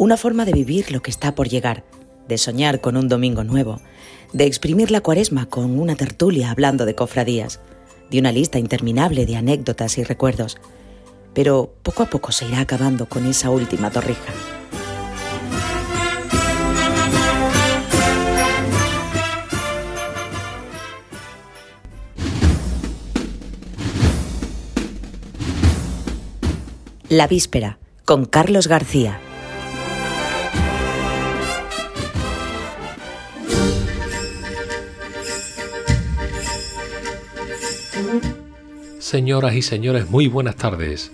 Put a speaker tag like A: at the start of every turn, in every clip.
A: Una forma de vivir lo que está por llegar, de soñar con un domingo nuevo, de exprimir la cuaresma con una tertulia hablando de cofradías, de una lista interminable de anécdotas y recuerdos. Pero poco a poco se irá acabando con esa última torrija. La víspera, con Carlos García.
B: Señoras y señores, muy buenas tardes.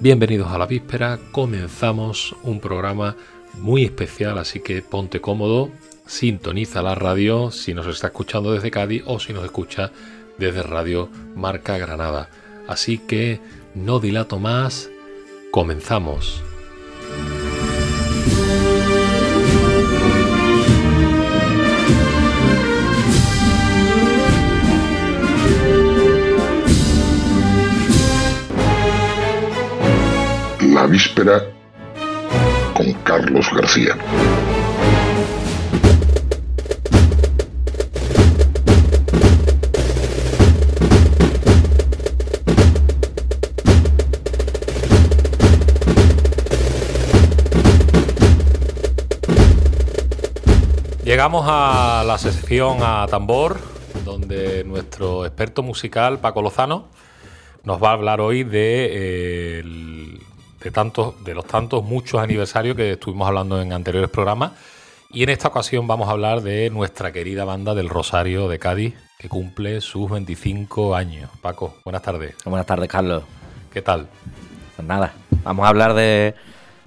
B: Bienvenidos a la víspera, comenzamos un programa muy especial, así que ponte cómodo, sintoniza la radio si nos está escuchando desde Cádiz o si nos escucha desde Radio Marca Granada. Así que no dilato más, comenzamos.
C: Víspera con Carlos García.
B: Llegamos a la sección a tambor, donde nuestro experto musical, Paco Lozano, nos va a hablar hoy de, eh, el- de, tantos, de los tantos muchos aniversarios que estuvimos hablando en anteriores programas. Y en esta ocasión vamos a hablar de nuestra querida banda del Rosario de Cádiz, que cumple sus 25 años. Paco, buenas tardes.
D: Buenas tardes, Carlos.
B: ¿Qué tal?
D: Pues nada, vamos a hablar de,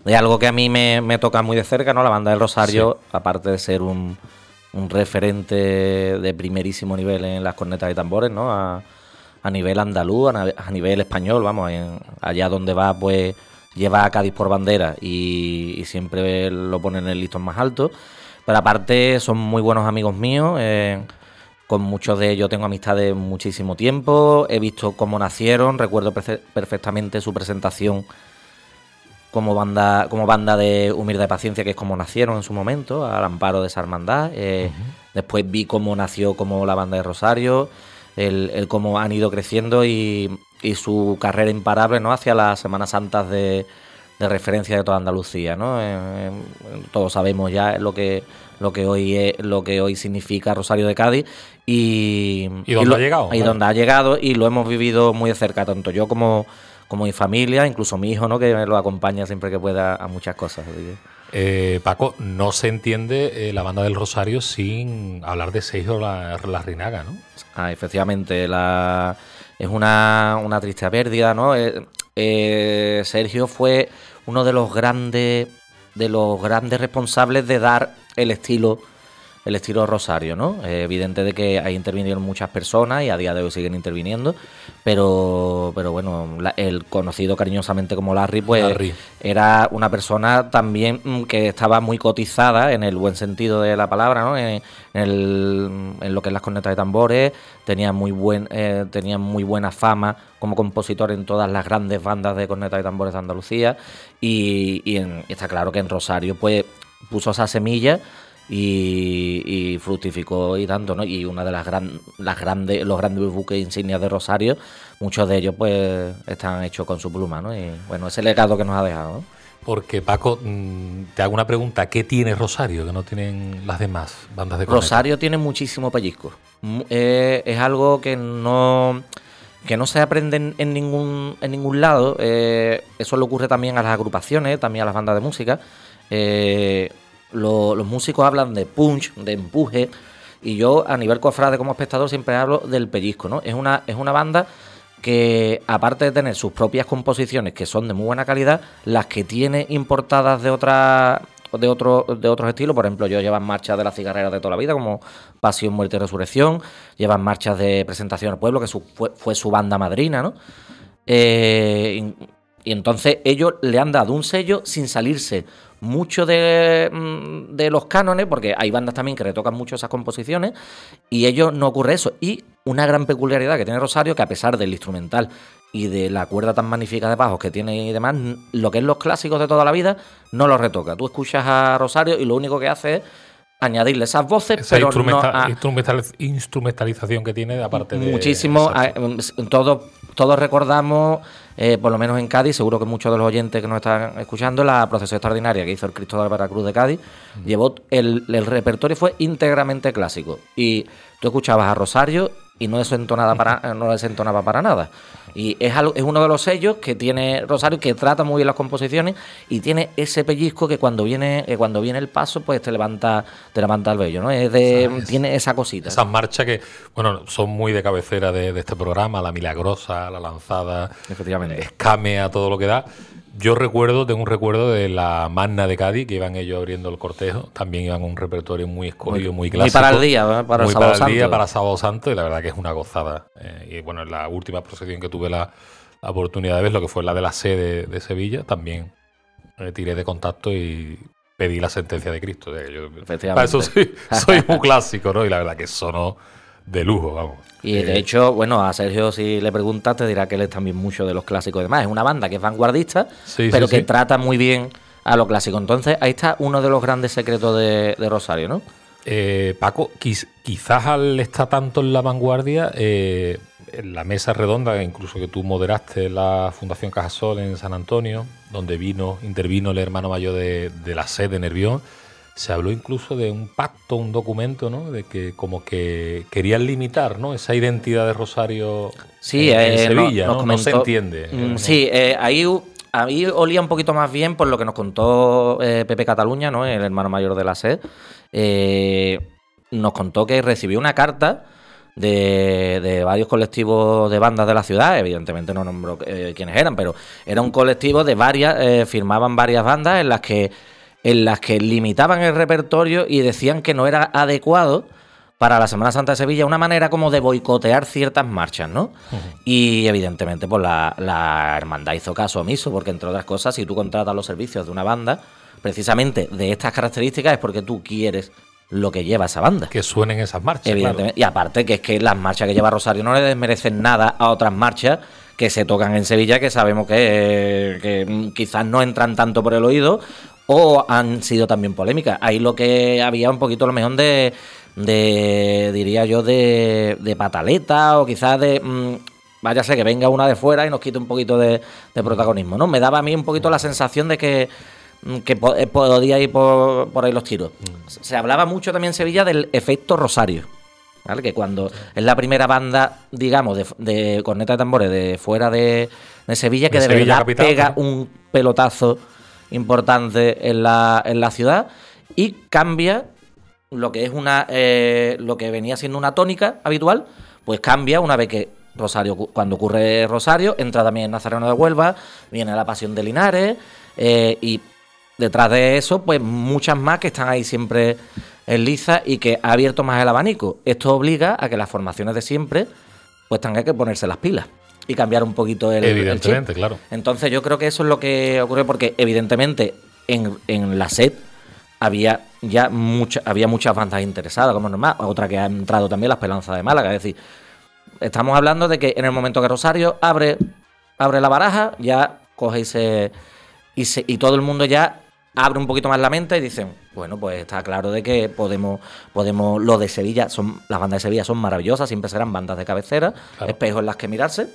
D: de algo que a mí me, me toca muy de cerca, ¿no? La banda del Rosario, aparte de ser un, un referente de primerísimo nivel en las cornetas y tambores, ¿no? A, a nivel andaluz, a, nivel español, vamos, en- allá donde va, pues lleva a Cádiz por bandera y, y siempre lo pone en el listón más alto. Pero aparte son muy buenos amigos míos. eh, con muchos de ellos tengo amistad de muchísimo tiempo. He visto cómo nacieron. Recuerdo perfe- perfectamente su presentación como banda, como banda de Humildad y Paciencia, que es como nacieron en su momento, al amparo de esa hermandad. Eh, Después vi cómo nació como la banda de Rosario, el, el cómo han ido creciendo y, y su carrera imparable ¿no? hacia las Semanas Santas de, de referencia de toda Andalucía. ¿no? Eh, eh, todos sabemos ya lo que, lo que hoy es- lo que hoy significa Rosario de Cádiz y,
B: ¿Y dónde
D: lo-
B: ha llegado?
D: y
B: Claro.
D: dónde ha llegado y lo hemos vivido muy de cerca, tanto yo como, como mi familia, incluso mi hijo, ¿no? que me lo acompaña siempre que pueda a muchas cosas.
B: Eh, Paco, no se entiende eh, la banda del Rosario sin hablar de Sergio la, Larrinaga, ¿no?
D: Ah, efectivamente, la, es una, una triste pérdida, ¿no? Eh, eh, Sergio fue uno de los grandes de los grandes responsables de dar el estilo el estilo Rosario, ¿no? Eh, evidente de que ahí intervinieron muchas personas y a día de hoy siguen interviniendo, pero pero bueno, la- el conocido cariñosamente como Larry, pues
B: Larry.
D: era una persona también mm, que estaba muy cotizada en el buen sentido de la palabra, ¿no? En, en el- en lo que es las cornetas de tambores, tenía muy buen eh, tenía muy buena fama como compositor en todas las grandes bandas de cornetas y tambores de Andalucía y, y en- está claro que en Rosario pues puso esa semilla y, y fructificó y tanto, ¿no? Y una de las, gran, las grandes, los grandes buques insignias de Rosario, muchos de ellos pues están hechos con su pluma, ¿no? Y bueno, ese legado que nos ha dejado, ¿no?
B: Porque, Paco, mm, te hago una pregunta. ¿Qué tiene Rosario que no tienen las demás bandas de corneta?
D: Rosario tiene muchísimo pellizco. Eh, es algo que no que no se aprende en, en ningún en ningún lado. Eh, eso le ocurre también a las agrupaciones, también a las bandas de música. Eh, lo- los músicos hablan de punch, de empuje, y yo a nivel cofrade como espectador siempre hablo del pellizco, ¿no? Es una es una banda que aparte de tener sus propias composiciones que son de muy buena calidad, las que tiene importadas de otra de otro, de otros estilos, por ejemplo, yo llevan marchas de las cigarreras de toda la vida, como Pasión, Muerte y Resurrección, llevan marchas de presentación al pueblo, que fue, su banda madrina, ¿no? Eh, y entonces ellos le han dado un sello sin salirse mucho de, mm, de los cánones, porque hay bandas también que retocan mucho esas composiciones, y ellos no ocurre eso. Y una gran peculiaridad que tiene Rosario, que a pesar del instrumental y de la cuerda tan magnífica de bajos que tiene y demás, lo que es los clásicos de toda la vida, no lo retoca. Tú escuchas a Rosario y lo único que hace es añadirle esas voces,
B: Esa
D: pero
B: instrumenta-
D: no a-
B: instrumental- instrumentalización que tiene, aparte de.
D: muchísimo. A- em, todos, recordamos, eh, por lo menos en Cádiz, seguro que muchos de los oyentes que nos están escuchando, la procesión extraordinaria que hizo el Cristo de la Veracruz de Cádiz, llevó el, el repertorio fue íntegramente clásico. Y tú escuchabas a Rosario y no desentonaba para, no desentonaba para nada. Y es, algo- es uno de los sellos que tiene Rosario, que trata muy bien las composiciones y tiene ese pellizco que cuando viene, cuando viene el paso, pues te levanta, te levanta el vello, ¿no? Es de,
B: Esa-
D: tiene esa cosita.
B: Esas marchas que, bueno, son muy de cabecera de, de este programa, la milagrosa, la lanzada,
D: Efectivamente.
B: escame a todo lo que da. Yo recuerdo, tengo un recuerdo de la Magna de Cádiz, que iban ellos abriendo el cortejo. También iban un repertorio muy escogido, muy,
D: muy
B: clásico.
D: para el día, ¿verdad? Para el
B: muy
D: Sábado
B: para el día, para Sábado Santo, y la verdad que es una gozada. Eh, y bueno, en la última procesión que tuve la, la oportunidad de ver, lo que fue la de la sede de Sevilla, también eh, tiré de contacto y pedí la sentencia de Cristo. de que yo- para eso sí, soy muy clásico, ¿no? Y la verdad que sonó de lujo, vamos.
D: Y de
B: Eh,
D: hecho, bueno, a Sergio si le preguntas te dirá que él es también mucho de los clásicos y demás. Es una banda que es vanguardista,
B: Sí,
D: pero
B: sí,
D: que
B: sí.
D: trata muy bien a lo clásico. Entonces, ahí está uno de los grandes secretos de, de Rosario, ¿no?
B: Eh, Paco, quiz- quizás al estar tanto en la vanguardia, eh, en la mesa redonda, incluso que tú moderaste la Fundación Cajasol en San Antonio, donde vino, intervino el hermano mayor de, de la sede de Nervión, se habló incluso de un pacto, un documento, ¿no? De que como que querían limitar, ¿no? Esa identidad de Rosario
D: Sí,
B: en, en
D: eh,
B: Sevilla, ¿no? No se entiende.
D: Mm. Sí, eh, ahí, ahí olía un poquito más bien por lo que nos contó eh, Pepe Cataluña, ¿no? el hermano mayor de la SED. Nos contó que recibió una carta de, de varios colectivos de bandas de la ciudad, evidentemente no nombró quiénes eran, pero era un colectivo de varias, firmaban varias bandas en las que en las que limitaban el repertorio y decían que no era adecuado para la Semana Santa de Sevilla, una manera como de boicotear ciertas marchas, ¿no? Y evidentemente, pues la, la hermandad hizo caso omiso, porque entre otras cosas, si tú contratas los servicios de una banda, precisamente de estas características es porque tú quieres lo que lleva esa banda.
B: Que suenen esas marchas. claro.
D: Evidentemente. Y aparte que es que las marchas que lleva Rosario no le desmerecen nada a otras marchas que se tocan en Sevilla, que sabemos que, que, mm, quizás no entran tanto por el oído o han sido también polémicas. Ahí lo que había un poquito a lo mejor de, de diría yo, de, de pataleta o quizás de... mm, váyase que venga una de fuera y nos quite un poquito de, de protagonismo, ¿no? Me daba a mí un poquito la sensación de que mm, que eh, podía ir por, por ahí los tiros. Se hablaba mucho también en Sevilla del efecto Rosario. ¿vale? Que cuando es la primera banda, digamos, de, de corneta de tambores de fuera de, de Sevilla, que
B: De
D: de,
B: Sevilla
D: verdad
B: capital,
D: pega
B: ¿no?
D: un pelotazo importante en la, en la ciudad y cambia lo que es una eh, lo que venía siendo una tónica habitual, pues cambia una vez que Rosario, cuando ocurre Rosario, entra también Nazareno de Huelva, viene la Pasión de Linares, eh, y detrás de eso, pues muchas más que están ahí siempre en liza y que ha abierto más el abanico. Esto obliga a que las formaciones de siempre, pues tengan que ponerse las pilas y cambiar un poquito el, el chip.
B: Evidentemente, claro.
D: Entonces yo creo que eso es lo que ocurre porque evidentemente en, en la SED había ya mucha, había muchas bandas interesadas, como normal. Otra que ha entrado también, la Esperanza de Málaga. Es decir, estamos hablando de que en el momento que Rosario abre, abre la baraja, ya coge y se, y se- y todo el mundo ya abre un poquito más la mente y dicen, bueno, pues está claro de que podemos, podemos, lo de Sevilla, son, las bandas de Sevilla son maravillosas, siempre serán bandas de cabecera,
B: Claro.
D: espejos en las que mirarse,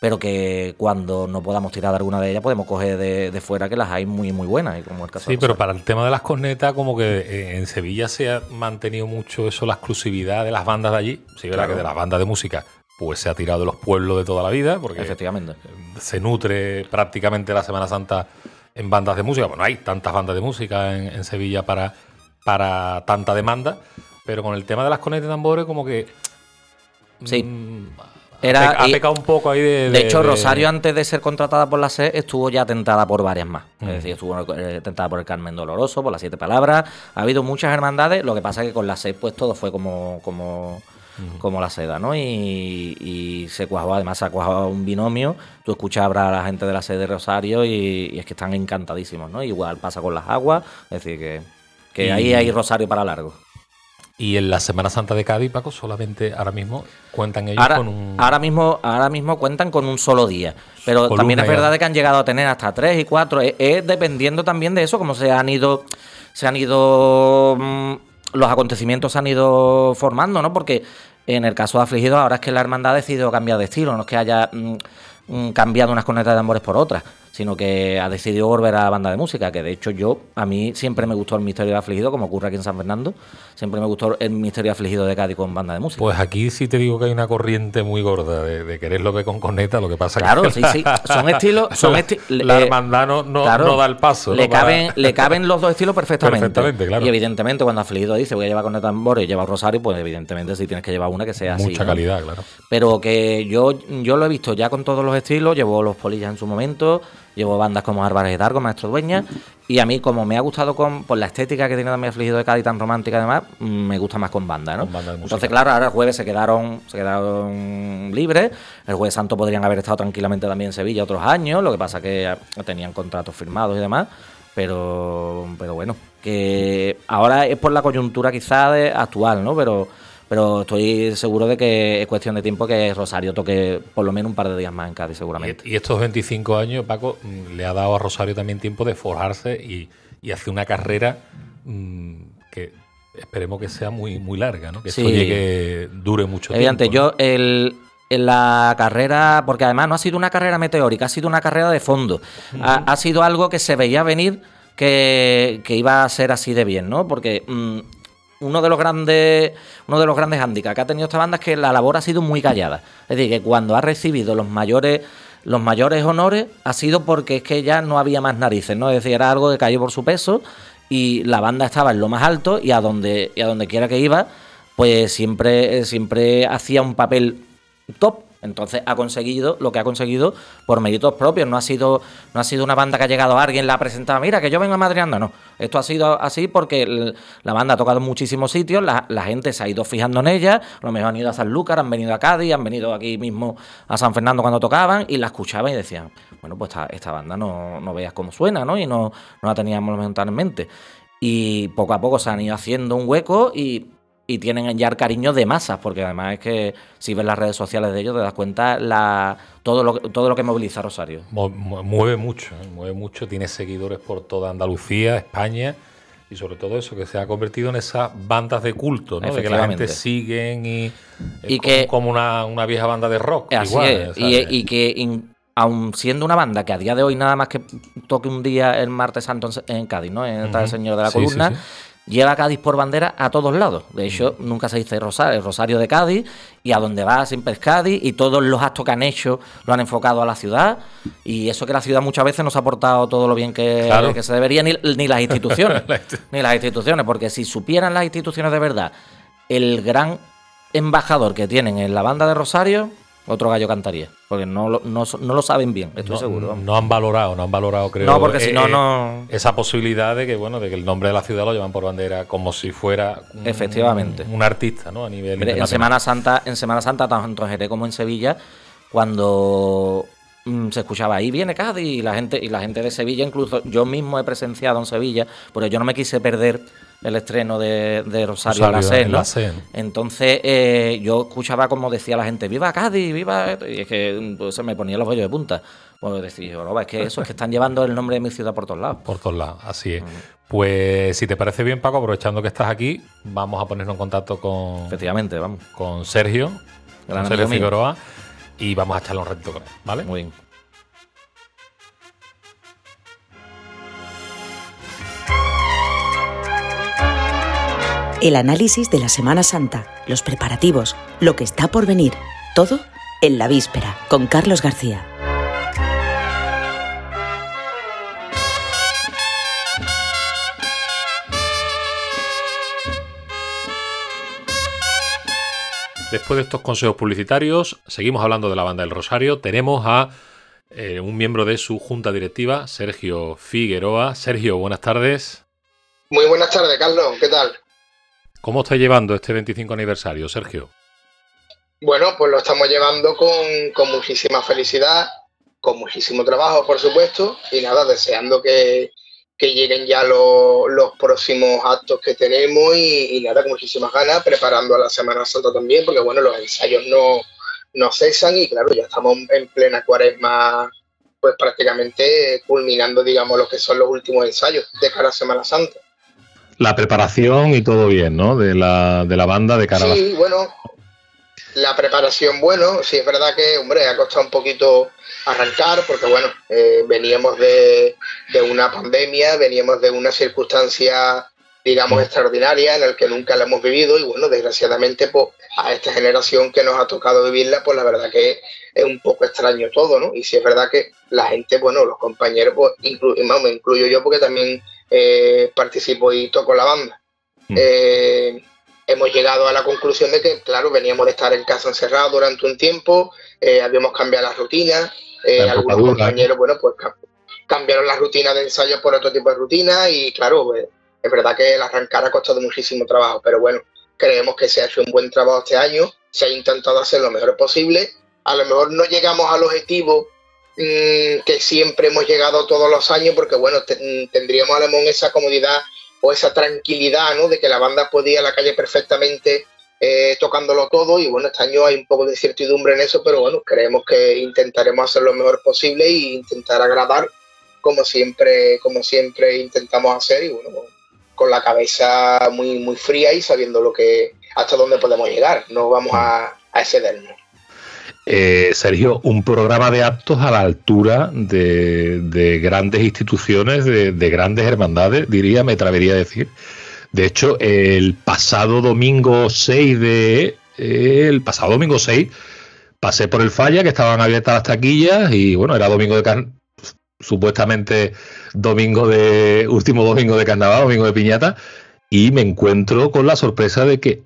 D: pero que cuando no podamos tirar de alguna de ellas podemos coger de, de fuera que las hay muy muy buenas, y como el caso
B: Sí, pero para el tema de las cornetas, como que eh, en Sevilla se ha mantenido mucho eso, la exclusividad de las bandas de allí. Sí, verdad
D: Claro.
B: que de las bandas de música, pues se ha tirado de los pueblos de toda la vida, porque
D: efectivamente.
B: se nutre prácticamente la Semana Santa en bandas de música. Bueno, hay tantas bandas de música en, en Sevilla para, para tanta demanda, pero con el tema de las cornetas y tambores, como que.
D: Sí.
B: mm,
D: Era-
B: ha, pecado un poco ahí de.
D: De hecho,
B: de-
D: Rosario, antes de ser contratada por la SED, estuvo ya tentada por varias más.
B: Mm.
D: Es decir, estuvo eh, tentada por el Carmen Doloroso, por las Siete Palabras. Ha habido muchas hermandades. Lo que pasa es que con la SED, pues todo fue como, como, como la seda, ¿no? Y, y se cuajó, además, se ha cuajado un binomio. Tú escuchas hablar a la gente de la SED de Rosario y, y es que están encantadísimos, ¿no? Igual pasa con las aguas. Es decir, que, que
B: Y-
D: ahí hay Rosario para largo.
B: Y en la Semana Santa de Cádiz, Paco, solamente ahora mismo cuentan ellos
D: Ahora,
B: con un.
D: ahora mismo, ahora mismo cuentan con un solo día. Pero también es verdad de que han llegado a tener hasta tres y cuatro. Es, es dependiendo también de eso, cómo se han ido. Se han ido. mm, los acontecimientos se han ido formando, ¿no? Porque en el caso de Afligidos, ahora es que la hermandad ha decidido cambiar de estilo, no es que haya mm, mm, cambiado unas cornetas de tambores por otras, sino que ha decidido volver a la banda de música, que de hecho yo, a mí siempre me gustó el misterio de Afligido, como ocurre aquí en San Fernando, siempre me gustó el misterio de Afligido de Cádiz con banda de música.
B: Pues aquí sí te digo que hay una corriente muy gorda de, de quererlo ver con corneta, lo que pasa
D: Claro,
B: que
D: sí, sí. Son estilos. Son
B: la,
D: esti-
B: la
D: eh,
B: hermandad no, no,
D: claro,
B: no da el paso.
D: Le
B: ¿no? Para-
D: caben, le caben los dos estilos perfectamente.
B: Perfectamente, claro.
D: Y evidentemente, cuando Afligido dice voy a llevar con el tambor y lleva un rosario, pues evidentemente si tienes que llevar una que sea así.
B: Mucha calidad, claro.
D: Pero que yo, yo lo he visto ya con todos los estilos, llevo los polillas en su momento, llevo bandas como Álvarez de Dargo, Maestro Dueña, y a mí como me ha gustado con por la estética que tiene también Afligido de Cádiz tan romántica además, me gusta más con banda, ¿no?
B: Con banda.
D: Entonces, claro, ahora el jueves se quedaron, se quedaron libres, el jueves santo podrían haber estado tranquilamente también en Sevilla otros años, lo que pasa que ah, tenían contratos firmados y demás, pero, pero bueno, que ahora es por la coyuntura quizá de- actual, ¿no? Pero, pero estoy seguro de que es cuestión de tiempo que Rosario toque por lo menos un par de días más en Cádiz, seguramente.
B: Y, estos 25 años, Paco, mm, le ha dado a Rosario también tiempo de forjarse y, y hacer una carrera mm, que esperemos que sea muy, muy larga, ¿no? Que esto
D: Sí.
B: llegue, dure mucho
D: Evidente,
B: tiempo. ¿no?
D: yo el, en la carrera, porque además no ha sido una carrera meteórica, ha sido una carrera de fondo. ha, ha sido algo que se veía venir que, que iba a ser así de bien, ¿no? Porque mm, uno de los grandes uno de los grandes hándicaps que ha tenido esta banda es que la labor ha sido muy callada. Es decir, que cuando ha recibido los mayores los mayores honores ha sido porque es que ya no había más narices, ¿no? Es decir, era algo que cayó por su peso y la banda estaba en lo más alto y a donde, y a donde quiera que iba, pues siempre, siempre hacía un papel top. Entonces ha conseguido lo que ha conseguido por méritos propios. No ha sido, no ha sido una banda que ha llegado a alguien, la ha presentado, mira, que yo vengo a Madrid anda". No, esto ha sido así porque la banda ha tocado en muchísimos sitios, la, gente se ha ido fijando en ella, a lo mejor han ido a Sanlúcar, han venido a Cádiz, han venido aquí mismo a San Fernando cuando tocaban y la escuchaban y decían, bueno, pues esta, banda no, no veas cómo suena, ¿no? Y no, no la teníamos tan en mente. Y poco a poco se han ido haciendo un hueco y, y tienen ya el cariño de masas, porque además es que si ves las redes sociales de ellos te das cuenta la, todo, lo, todo lo que moviliza Rosario.
B: Mu- mu- Mueve mucho, ¿eh? mueve mucho, tiene seguidores por toda Andalucía, España y sobre todo eso, que se ha convertido en esas bandas de culto, ¿no? De que la gente siguen y, es
D: Y
B: como,
D: que-
B: como una, una vieja banda de rock.
D: Así
B: igual,
D: es. Y, y que in- aun siendo una banda que a día de hoy nada más que toque un día el martes santo en, en Cádiz, ¿no? En el
B: Ujú.
D: el Señor de la
B: Sí, sí,
D: Columna.
B: sí.
D: Lleva a Cádiz por bandera a todos lados. De hecho, nunca se dice Rosario, Rosario de Cádiz, y a donde va siempre es Cádiz, y todos los actos que han hecho lo han enfocado a la ciudad, y eso que la ciudad muchas veces no se ha portado todo lo bien que,
B: Claro.
D: que se debería, ni, ni las instituciones. ni las instituciones, porque si supieran las instituciones de verdad el gran embajador que tienen en la banda de Rosario, otro gallo cantaría. Porque no lo, no, no lo saben bien, estoy
B: no,
D: seguro. vamos.
B: no han valorado, no han valorado, creo.
D: No, porque si no,
B: eh,
D: no.
B: Esa posibilidad de que, bueno, de que el nombre de la ciudad lo llevan por bandera como si fuera un,
D: Efectivamente.
B: un artista, ¿no? A nivel
D: Hombre, en. Semana Santa, en Semana Santa, tanto en Jerez como en Sevilla, cuando se escuchaba ahí viene Cádiz y la gente y la gente de Sevilla, incluso yo mismo he presenciado en Sevilla, porque yo no me quise perder el estreno de, de Rosario,
B: Rosario
D: la SEN,
B: en
D: ¿no?
B: la SEN.
D: Entonces eh, yo escuchaba como decía la gente, viva Cádiz, viva esto", y es que pues, se me ponía los vellos de punta. Pues decía, yo, "No, es que eso es que están llevando el nombre de mi ciudad por todos lados.
B: Por todos lados, así es. Pues si te parece bien, Paco, aprovechando que estás aquí, vamos a ponernos en contacto con,
D: Efectivamente, vamos.
B: con Sergio,
D: Gran
B: con Sergio
D: mío.
B: Y vamos a echarle un ratito con él, ¿vale?
D: Muy bien.
A: El análisis de la Semana Santa, los preparativos, lo que está por venir, todo en la víspera, con Carlos García.
B: Después de estos consejos publicitarios, seguimos hablando de la banda del Rosario. Tenemos a eh, un miembro de su junta directiva, Sergio Figueroa. Sergio, buenas tardes.
E: Muy buenas tardes, Carlos. ¿Qué tal?
B: ¿Cómo está llevando este 25 aniversario, Sergio?
E: Bueno, pues lo estamos llevando con, con muchísima felicidad, con muchísimo trabajo, por supuesto, y nada, deseando que, que lleguen ya los próximos actos que tenemos y, nada, con muchísimas ganas, preparando a la Semana Santa también, porque bueno, los ensayos no, no cesan y claro, ya estamos en plena cuaresma, pues prácticamente culminando, digamos, lo que son los últimos ensayos de cara a Semana Santa.
B: La preparación y todo bien, ¿no? De la, de la banda de cara
E: a Sí, bueno, la preparación, bueno, sí es verdad que, hombre, ha costado un poquito arrancar, porque bueno, eh, veníamos de, una pandemia, veníamos de una circunstancia, digamos, extraordinaria en la que nunca la hemos vivido y bueno, desgraciadamente, pues a esta generación que nos ha tocado vivirla, pues la verdad que es un poco extraño todo, ¿no? Y sí es verdad que la gente, bueno, los compañeros, pues me incluyo yo porque también eh, participo y toco la banda. Mm. Eh, hemos llegado a la conclusión de que, claro, veníamos de estar en casa encerrados durante un tiempo, habíamos cambiado las rutinas, eh, algunos compañeros, bueno, pues cambiaron la rutina de ensayo por otro tipo de rutina y claro, pues, es verdad que el arrancar ha costado muchísimo trabajo, pero bueno, creemos que se ha hecho un buen trabajo este año, se ha intentado hacer lo mejor posible, a lo mejor no llegamos al objetivo mm, que siempre hemos llegado todos los años, porque bueno, tendríamos a lo mejor esa comodidad o esa tranquilidad, ¿no? De que la banda podía ir a la calle perfectamente eh, tocándolo todo y bueno, este año hay un poco de incertidumbre en eso, pero bueno, creemos que intentaremos hacer lo mejor posible e intentar agradar como siempre, como siempre intentamos hacer y bueno, con la cabeza muy, muy fría y sabiendo lo que hasta dónde podemos llegar, no vamos a, excedernos.
B: Eh, Sergio, un programa de actos a la altura de, grandes instituciones, de, de, grandes hermandades, diría, me atrevería a decir. De hecho, el pasado domingo 6 de. El pasado domingo 6 pasé por el falla, que estaban abiertas las taquillas, y bueno, era domingo de supuestamente domingo de. último domingo de carnaval, domingo de piñata, y me encuentro con la sorpresa de que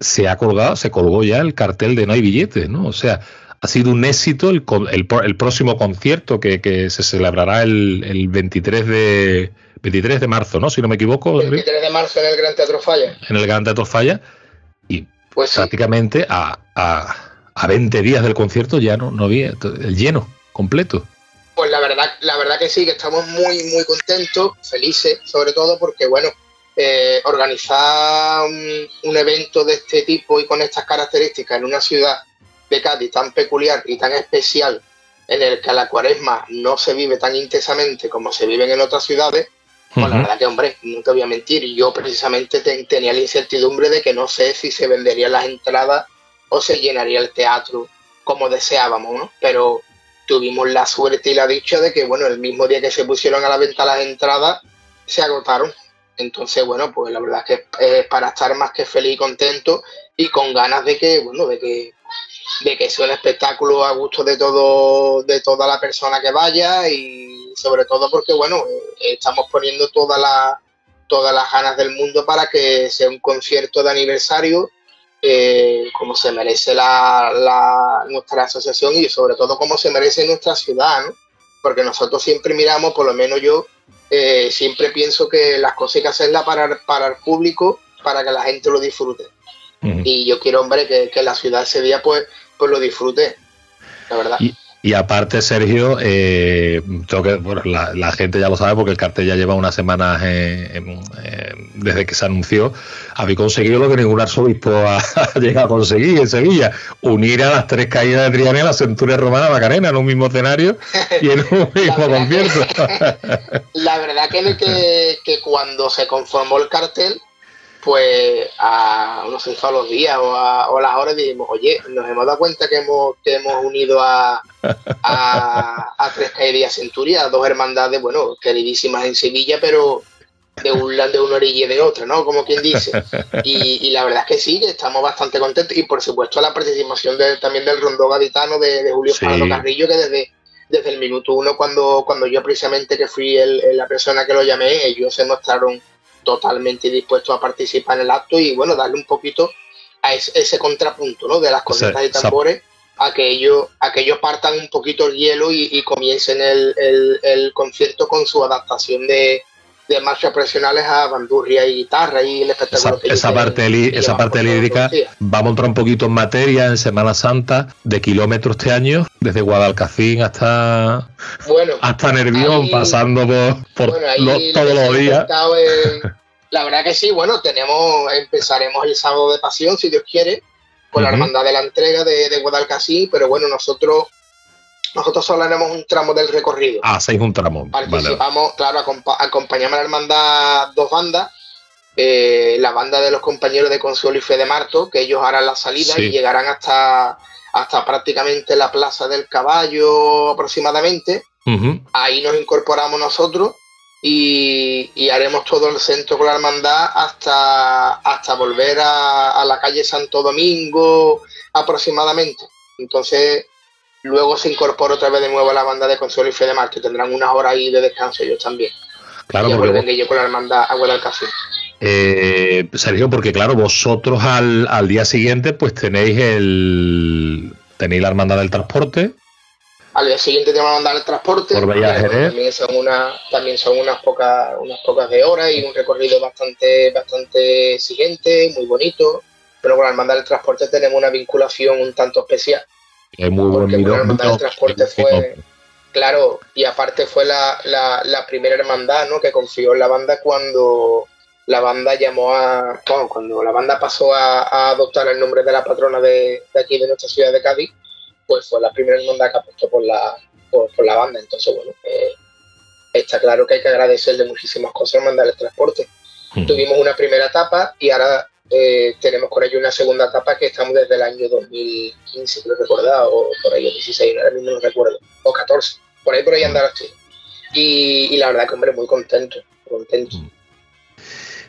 B: se ha colgado, se colgó ya el cartel de no hay billetes, ¿no? O sea, ha sido un éxito el, el, próximo concierto que, que se celebrará el, el 23 de 23 de marzo, ¿no? Si no me equivoco.
E: 23 de marzo en el Gran Teatro Falla.
B: En el Gran Teatro Falla. Y pues prácticamente a, a, 20 días del concierto ya no, no había el lleno completo.
E: Pues la verdad, la verdad que sí, que estamos muy, muy contentos, felices, sobre todo porque, bueno, eh, organizar un, un, evento de este tipo y con estas características en una ciudad de Cádiz tan peculiar y tan especial, en el que la cuaresma no se vive tan intensamente como se viven en otras ciudades, pues la verdad que, hombre, te voy a mentir, yo precisamente tenía la incertidumbre de que no sé si se venderían las entradas o se llenaría el teatro como deseábamos, ¿no? Pero tuvimos la suerte y la dicha de que, bueno, el mismo día que se pusieron a la venta las entradas, se agotaron. Entonces, bueno, pues la verdad es que es para estar más que feliz y contento y con ganas de que, bueno, de que de que sea un espectáculo a gusto de todo de toda la persona que vaya y sobre todo porque bueno eh, estamos poniendo toda la, todas las ganas del mundo para que sea un concierto de aniversario eh, como se merece la, nuestra asociación y sobre todo como se merece nuestra ciudad porque nosotros siempre miramos por lo menos yo eh, siempre pienso que las cosas hay que hacerlas para, para el público para que la gente lo disfrute y yo quiero, hombre, que, que, la ciudad ese día pues, pues lo disfrute, la verdad.
B: Y, aparte, Sergio, eh, que, bueno, la, gente ya lo sabe porque el cartel ya lleva unas semanas desde que se anunció. Habéis conseguido lo que ningún arzobispo ha, llegado a conseguir en Sevilla: unir a las tres caídas de Triana y la Centuria Romana Macarena en un mismo escenario y en un mismo concierto.
E: la verdad que, que, que cuando se conformó el cartel, pues a unos a los días o a, las horas dijimos, oye, nos hemos dado cuenta que hemos, que hemos unido a, a, Tres Caerías Centuria, dos hermandades, bueno, queridísimas en Sevilla, pero de un de una orilla y de otra, ¿no? Como quien dice. Y, la verdad es que sí, estamos bastante contentos. Y por supuesto la participación también del rondó gaditano de, Julio sí. Carrillo, que desde, desde el minuto uno, cuando, cuando yo precisamente que fui la persona que lo llamé, ellos se mostraron totalmente dispuesto a participar en el acto y bueno, darle un poquito a ese, contrapunto ¿no? de las cornetas y tambores a que, ellos, a que ellos partan un poquito el hielo y, comiencen el, concierto con su adaptación de, de marchas profesionales a bandurria y guitarra y el espectáculo
B: esa, esa parte esa parte lírica vamos a entrar un poquito en materia en Semana Santa de kilómetros este año desde Guadalcacín hasta bueno hasta Nervión pasando por, todos los días.
E: la verdad que sí bueno tenemos empezaremos el sábado de pasión si Dios quiere con la hermandad de la entrega de, de Guadalcacín pero bueno nosotros nosotros solo haremos un tramo del recorrido.
B: Ah, seis un tramo.
E: Participamos, claro, acompañamos a la hermandad dos bandas. Eh, la banda de los compañeros de Consuelo y Fede Marto, que ellos harán la salida y llegarán hasta, hasta prácticamente la Plaza del Caballo aproximadamente. Ahí nos incorporamos nosotros y, haremos todo el centro con la hermandad hasta, hasta volver a, a la calle Santo Domingo aproximadamente. Entonces, Luego se incorpora otra vez de nuevo a la banda de Consuelo y Fede que tendrán una hora ahí de descanso ellos también.
B: Claro,
E: y vuelven ellos con la hermandad a Guadalcacín.
B: Eh, Sergio, porque claro, vosotros al, al, día siguiente pues tenéis el tenéis la hermandad del transporte.
E: Al día siguiente tenemos la hermandad del transporte.
B: Por
E: también son una, también son unas pocas, unas pocas de horas y un recorrido bastante, bastante exigente, muy bonito. Pero con la hermandad del transporte tenemos una vinculación un tanto especial
B: es muy buen
E: hermandad del transporte fue, claro, y aparte fue la, la, primera hermandad ¿no? que confió en la banda cuando la banda llamó a, cuando la banda pasó a, adoptar el nombre de la patrona de, aquí de nuestra ciudad de Cádiz, pues fue la primera hermandad que apostó por la, por, la banda. Entonces, bueno, eh, está claro que hay que agradecerle muchísimas cosas a Hermandad del Transporte. Hmm. Tuvimos una primera etapa y ahora eh, tenemos con ello una segunda etapa que estamos desde el año 2015, creo recordar, o por ahí, 16, ahora mismo no recuerdo, o 14, por ahí por ahí andar así. Y, la verdad que, hombre, muy contento, contento. Mm.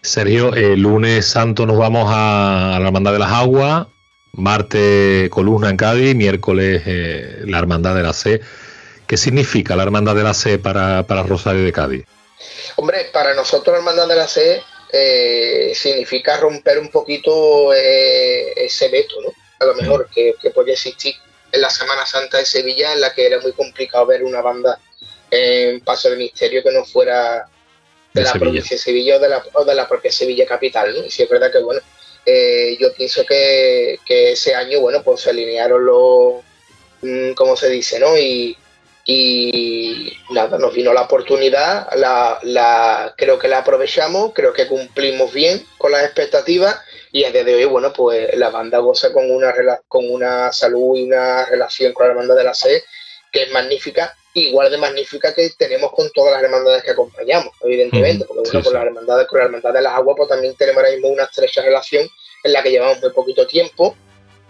B: Sergio, el lunes santo nos vamos a, la Hermandad de las Aguas, martes columna en Cádiz, miércoles eh, la Hermandad de la C. ¿Qué significa la Hermandad de la C para, para Rosario de Cádiz?
E: Hombre, para nosotros la Hermandad de la C eh, significa romper un poquito eh, ese veto, ¿no? A lo mejor que, que puede existir en la Semana Santa de Sevilla, en la que era muy complicado ver una banda en Paso de Misterio que no fuera de, la provincia de Sevilla o de la, de la propia Sevilla capital, ¿no? Y sí es verdad que, bueno, eh, yo pienso que, que, ese año, bueno, pues se alinearon los, mm, ¿cómo se dice, no? Y, y nada, nos vino la oportunidad, la, creo que la aprovechamos, creo que cumplimos bien con las expectativas y desde de hoy, bueno, pues la banda goza con una, con una salud y una relación con la banda de la C que es magnífica, igual de magnífica que tenemos con todas las hermandades que acompañamos, evidentemente, porque bueno, con, La hermandad, con la hermandad de las aguas pues también tenemos ahora mismo una estrecha relación en la que llevamos muy poquito tiempo,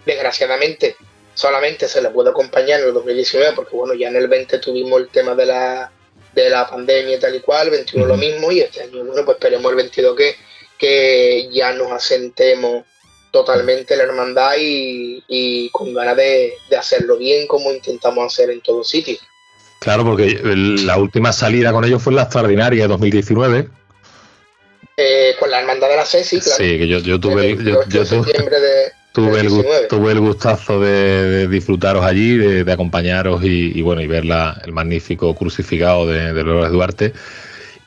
E: desgraciadamente solamente se le puede acompañar en el 2019, porque bueno, ya en el 20 tuvimos el tema de la, de la pandemia y tal y cual, el 21 lo mismo, y este año, bueno, pues esperemos el 22 que, que ya nos asentemos totalmente la hermandad y, con ganas de, hacerlo bien como intentamos hacer en todo sitio.
B: Claro, porque la última salida con ellos fue en la extraordinaria de 2019.
E: Eh, con la hermandad de la CESI, claro.
B: Sí, que yo, yo tuve... Yo, yo, de, Tuve el, tuve el, gustazo de, disfrutaros allí, de, acompañaros y, bueno, y ver el magnífico crucificado de, de Duarte.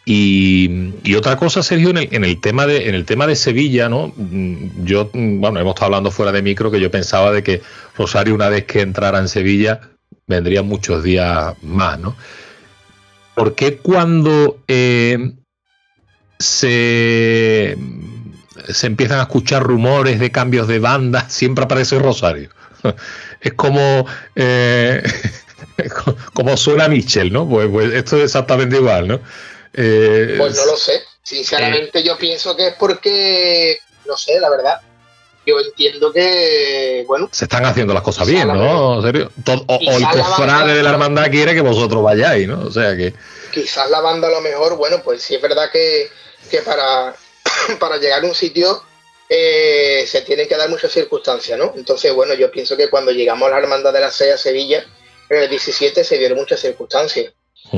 B: Y, otra cosa, Sergio, en el, en el, tema de en el tema de Sevilla, ¿no? Yo, bueno, hemos estado hablando fuera de micro que yo pensaba de que Rosario, una vez que entrara en Sevilla, vendría muchos días más, ¿no? ¿Por qué cuando eh, se se empiezan a escuchar rumores de cambios de banda, siempre aparece Rosario. Es como, eh, como suena Michel, ¿no? Pues, pues, esto es exactamente igual, ¿no?
E: Eh, pues no lo sé. Sinceramente, yo pienso que es porque, no sé, la verdad. Yo entiendo que, bueno.
B: Se están haciendo las cosas bien, ¿no? o, el cofrade de la hermandad quiere que vosotros vayáis, ¿no? O sea que.
E: Quizás la banda a lo mejor, bueno, pues sí es verdad que, que para para llegar a un sitio eh, se tienen que dar muchas circunstancias, ¿no? Entonces, bueno, yo pienso que cuando llegamos a la Hermandad de la Sea a Sevilla, en el 17 se dieron muchas circunstancias.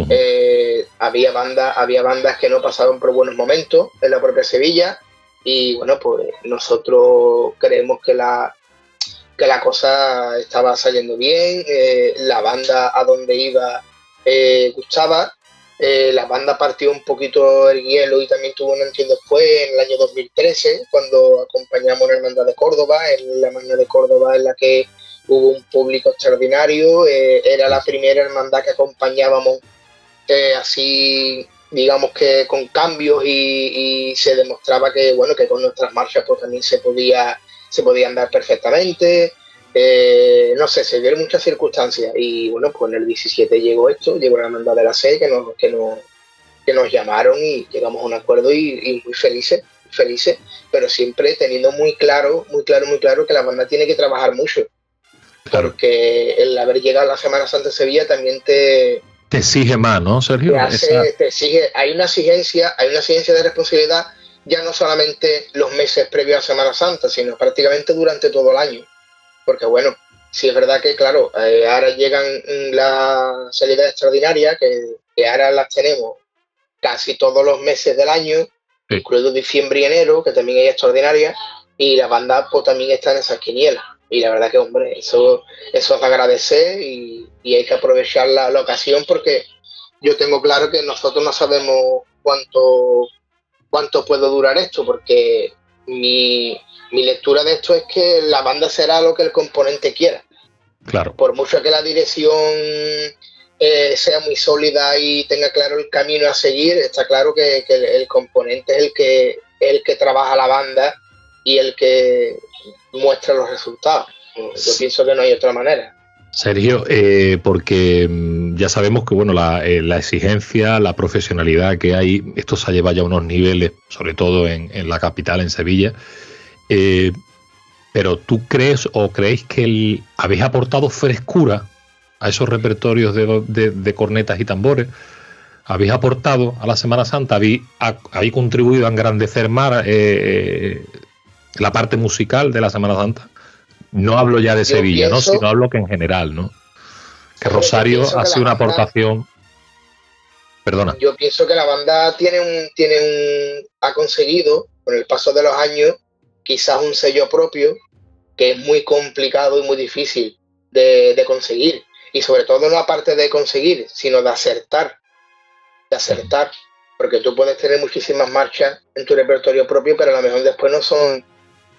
E: Eh, había, bandas, había bandas que no pasaron por buenos momentos en la propia Sevilla y bueno, pues nosotros creemos que la, que la cosa estaba saliendo bien, eh, la banda a donde iba gustaba Eh, la banda partió un poquito el hielo y también tuvo un entiendo después en el año 2013, cuando acompañamos en la Hermandad de Córdoba, en la Hermandad de Córdoba en la que hubo un público extraordinario, eh, era la primera hermandad que acompañábamos eh, así, digamos que con cambios y, se demostraba que, bueno, que con nuestras marchas pues también se podía, se podía andar perfectamente. Eh, no sé, se dieron muchas circunstancias y bueno, pues en el 17 llegó esto, llegó la hermandad de la SE que nos, que nos, que nos llamaron y llegamos a un acuerdo y, muy felices, felices, pero siempre teniendo muy claro, muy claro, muy claro que la banda tiene que trabajar mucho. Porque el haber llegado a la Semana Santa de Sevilla también te,
B: te exige más, ¿no, Sergio?
E: Te, exige, hay una exigencia, hay una exigencia de responsabilidad ya no solamente los meses previos a Semana Santa, sino prácticamente durante todo el año. Porque bueno, sí es verdad que, claro, eh, ahora llegan las salidas extraordinarias, que, que, ahora las tenemos casi todos los meses del año, incluido diciembre y enero, que también hay extraordinarias, y la banda pues también está en esas quinielas. Y la verdad que, hombre, eso, eso es agradecer y, hay que aprovechar la, ocasión porque yo tengo claro que nosotros no sabemos cuánto, cuánto puede durar esto, porque mi, mi lectura de esto es que la banda será lo que el componente quiera.
B: Claro.
E: Por mucho que la dirección eh, sea muy sólida y tenga claro el camino a seguir, está claro que, el, componente es el que, el que trabaja la banda y el que muestra los resultados. Yo pienso que no hay otra manera.
B: Sergio, eh, porque mm, ya sabemos que bueno eh, la, exigencia, la profesionalidad que hay, esto se ha llevado ya a unos niveles, sobre todo en, en la capital, en Sevilla, eh, pero ¿tú crees o creéis que habéis aportado frescura a esos repertorios de, cornetas y tambores? ¿Habéis aportado a la Semana Santa? ¿Habéis, contribuido a engrandecer más eh, la parte musical de la Semana Santa? No hablo ya de Sevilla, ¿no? sino hablo que en general, ¿no? Que Rosario ha sido una aportación. Perdona.
E: Yo pienso que la banda tiene un, tiene un, ha conseguido, con el paso de los años, quizás un sello propio que es muy complicado y muy difícil de, conseguir. Y sobre todo no aparte de conseguir, sino de acertar. De acertar. Porque tú puedes tener muchísimas marchas en tu repertorio propio, pero a lo mejor después no son.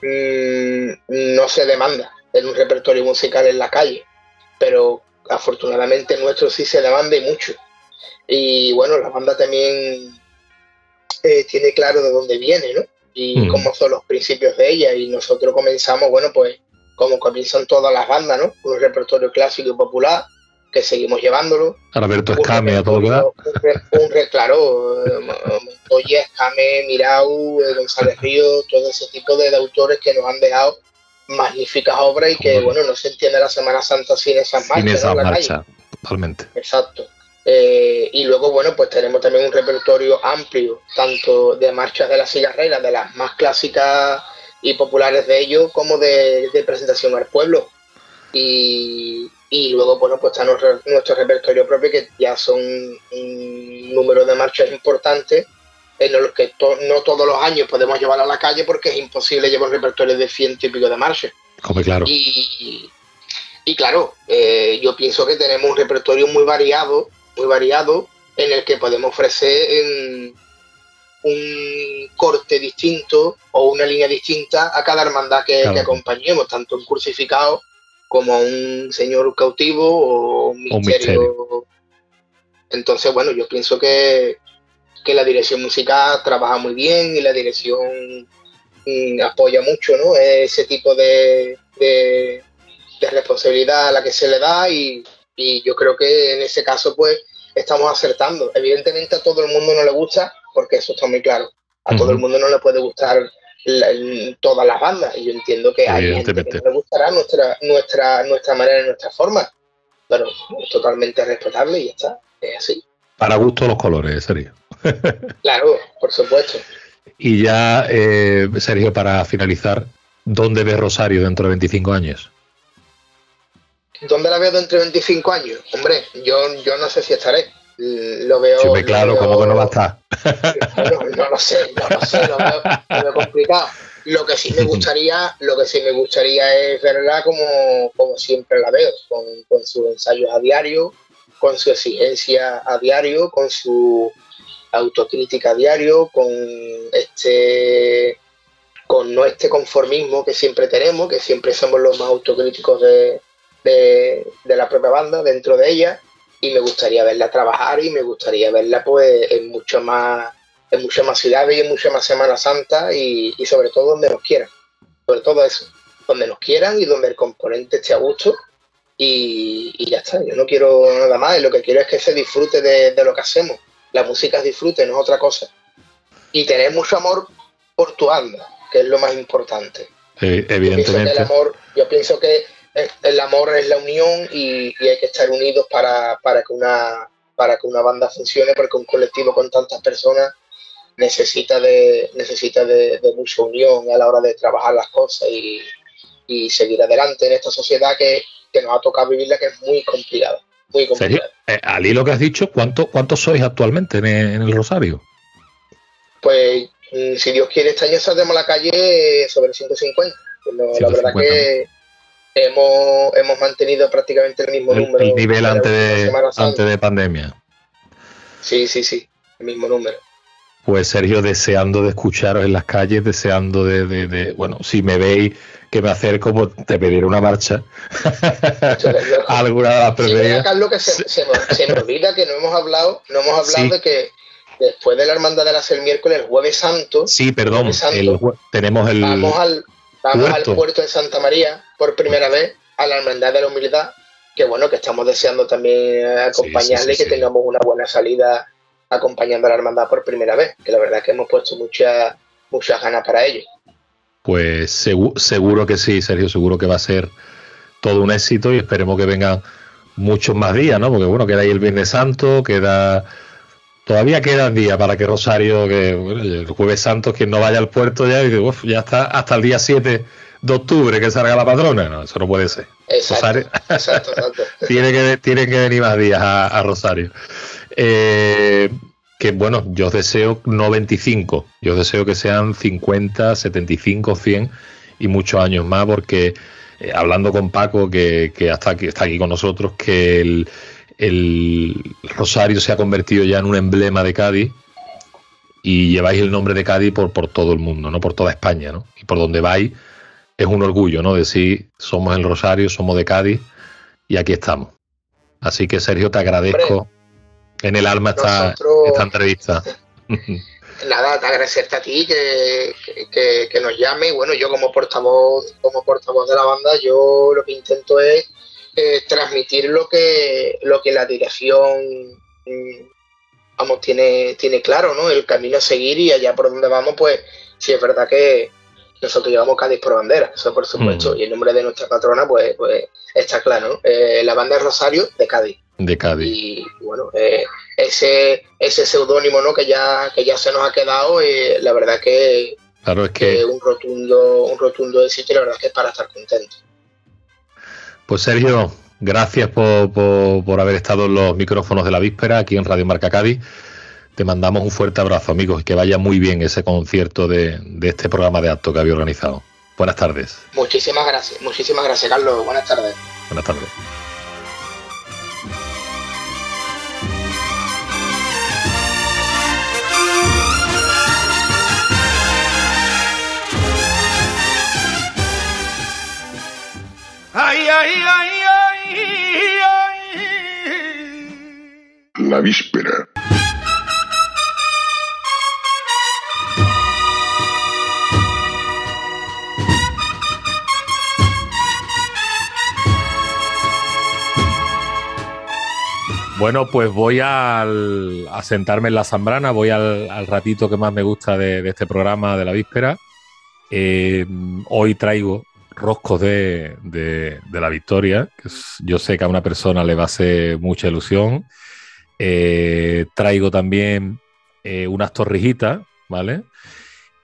E: Mm, no se demanda en un repertorio musical en la calle. Pero afortunadamente nuestro sí se demanda y mucho. Y bueno, la banda también eh, tiene claro de dónde viene, ¿no? y mm. cómo son los principios de ella. Y nosotros comenzamos, bueno, pues como comienzan todas las bandas, ¿no? Un repertorio clásico y popular, que seguimos llevándolo.
B: Alberto Escame, a todo
E: lo Un, un, claro, eh, Montoya, Escame, Mirau, eh, González Río, todo ese tipo de, autores que nos han dejado magníficas obras y que, bueno, no se entiende la Semana Santa sin esas marchas. Sin esa
B: marcha, totalmente.
E: Exacto. Eh, y luego, bueno, pues tenemos también un repertorio amplio, tanto de marchas de la cigarrera, de las más clásicas y populares de ellos, como de, presentación al pueblo. Y, luego, bueno, pues está nuestro, repertorio propio, que ya son un número de marchas importantes, en los que no todos los años podemos llevar a la calle porque es imposible llevar un repertorio de ciento y pico de marchas.
B: Como claro.
E: Y, claro, eh, yo pienso que tenemos un repertorio muy variado muy variado en el que podemos ofrecer un corte distinto o una línea distinta a cada hermandad que, acompañemos, tanto un crucificado como un señor cautivo o un misterio. Entonces, bueno, yo pienso que, la dirección musical trabaja muy bien y la dirección mm, apoya mucho ¿no? ese tipo de, de, de responsabilidad a la que se le da y, y yo creo que en ese caso, pues, estamos acertando. Evidentemente a todo el mundo no le gusta, porque eso está muy claro. A todo el mundo no le puede gustar todas las bandas. Y yo entiendo que hay gente que no le gustará nuestra, nuestra, nuestra manera y nuestra forma. Pero es totalmente respetable y ya está. Es así.
B: Para gusto los colores, Sergio.
E: Claro, por supuesto.
B: Y ya, eh, Sergio, para finalizar, ¿dónde ves Rosario dentro de 25 años?
E: ¿Dónde la veo dentro de 25 años? Hombre, yo, yo no sé si estaré. Lo veo.
B: Sí, claro, ¿cómo que no va a estar?
E: No, lo sé, no lo sé, lo veo, complicado. Lo que sí me gustaría, lo que sí me gustaría es verla como, como siempre la veo, con, sus ensayos a diario, con su exigencia a diario, con su autocrítica diario, con este con no este conformismo que siempre tenemos, que siempre somos los más autocríticos de, de, la propia banda, dentro de ella, y me gustaría verla trabajar y me gustaría verla pues en mucho más en muchas más ciudades y en mucha más Semana Santa y, sobre todo donde nos quieran. Sobre todo eso, donde nos quieran y donde el componente esté a gusto y, ya está. Yo no quiero nada más, lo que quiero es que se disfrute de, lo que hacemos. La música es disfrute, no es otra cosa. Y tener mucho amor por tu banda, que es lo más importante.
B: evidentemente.
E: el amor, yo pienso que el amor es la unión y, hay que estar unidos para, que una, para que una banda funcione, porque un colectivo con tantas personas necesita de, necesita de, mucha unión a la hora de trabajar las cosas y, seguir adelante en esta sociedad que, nos ha tocado vivirla, que es muy complicada. Muy complicada.
B: Eh, que has dicho, ¿cuánto, ¿cuántos sois actualmente en el, Rosario?
E: Pues, mm, si Dios quiere, este año saldremos a la calle sobre 150. la verdad que hemos, hemos mantenido prácticamente el mismo número.
B: El nivel antes de, antes de pandemia.
E: Sí, sí, sí, el mismo número.
B: Pues Sergio, deseando de escucharos en las calles, deseando de, bueno, si me veis que me acerco, pues te pediré una marcha.
E: Alguna de las preferidas. Carlos, que se, me, olvida que no hemos hablado, no hemos hablado de que después de la Hermandad de las el miércoles, el Jueves Santo.
B: Sí, perdón, tenemos el.
E: Vamos al, vamos al puerto de Santa María por primera vez a la Hermandad de la Humildad, que bueno, que estamos deseando también acompañarle y que tengamos una buena salida acompañando a la hermandad por primera vez, que la verdad es que hemos puesto muchas muchas ganas para ello.
B: Pues seguro que sí, Sergio, seguro que va a ser todo un éxito y esperemos que vengan muchos más días, ¿no? Porque bueno, queda ahí el Viernes Santo, queda todavía quedan días para que Rosario, que el Jueves Santo, quien no vaya al puerto ya, y ya está hasta el día 7 de octubre que salga la patrona. No, eso no puede ser.
E: Exacto, exacto,
B: tiene, que, tienen que venir más días a, Rosario. Eh, que bueno, yo deseo no 25, yo deseo que sean 50, 75, 100 y muchos años más, porque eh, hablando con Paco, que, hasta aquí, está aquí con nosotros, que el, el Rosario se ha convertido ya en un emblema de Cádiz y lleváis el nombre de Cádiz por, por todo el mundo, ¿no? Por toda España, ¿no? Y por donde vais es un orgullo, ¿no? Decir, somos el Rosario, somos de Cádiz y aquí estamos. Así que, Sergio, te agradezco en el alma esta, esta entrevista.
E: Nada, te agradecerte a ti que, que, nos llame. Y bueno, yo como portavoz, como portavoz de la banda, yo lo que intento es eh, transmitir lo que, lo que la dirección mm, vamos, tiene, tiene claro, ¿no? El camino a seguir y allá por donde vamos, pues sí es verdad que, nosotros llevamos Cádiz por bandera, eso por supuesto, mm. y el nombre de nuestra patrona, pues, pues está claro, eh, la banda Rosario de Cádiz.
B: De Cádiz.
E: Y bueno, eh, ese, ese seudónimo ¿no? que, ya, que ya se nos ha quedado, eh, la verdad que,
B: claro, es que...
E: un rotundo, un rotundo éxito y la verdad que es para estar contento.
B: Pues Sergio, gracias por, por haber estado en los micrófonos de la víspera aquí en Radio Marca Cádiz. Te mandamos un fuerte abrazo, amigos, y que vaya muy bien ese concierto de, este programa de acto que había organizado. Buenas tardes.
E: Muchísimas gracias, muchísimas gracias, Carlos. Buenas tardes.
B: Buenas tardes.
C: Ay, ay, ay, La víspera.
B: Bueno, pues voy a sentarme en la zambrana, voy al, ratito que más me gusta de, este programa de la víspera. Eh, hoy traigo roscos de, la victoria, que yo sé que a una persona le va a hacer mucha ilusión. Eh, traigo también eh, unas torrijitas, ¿vale?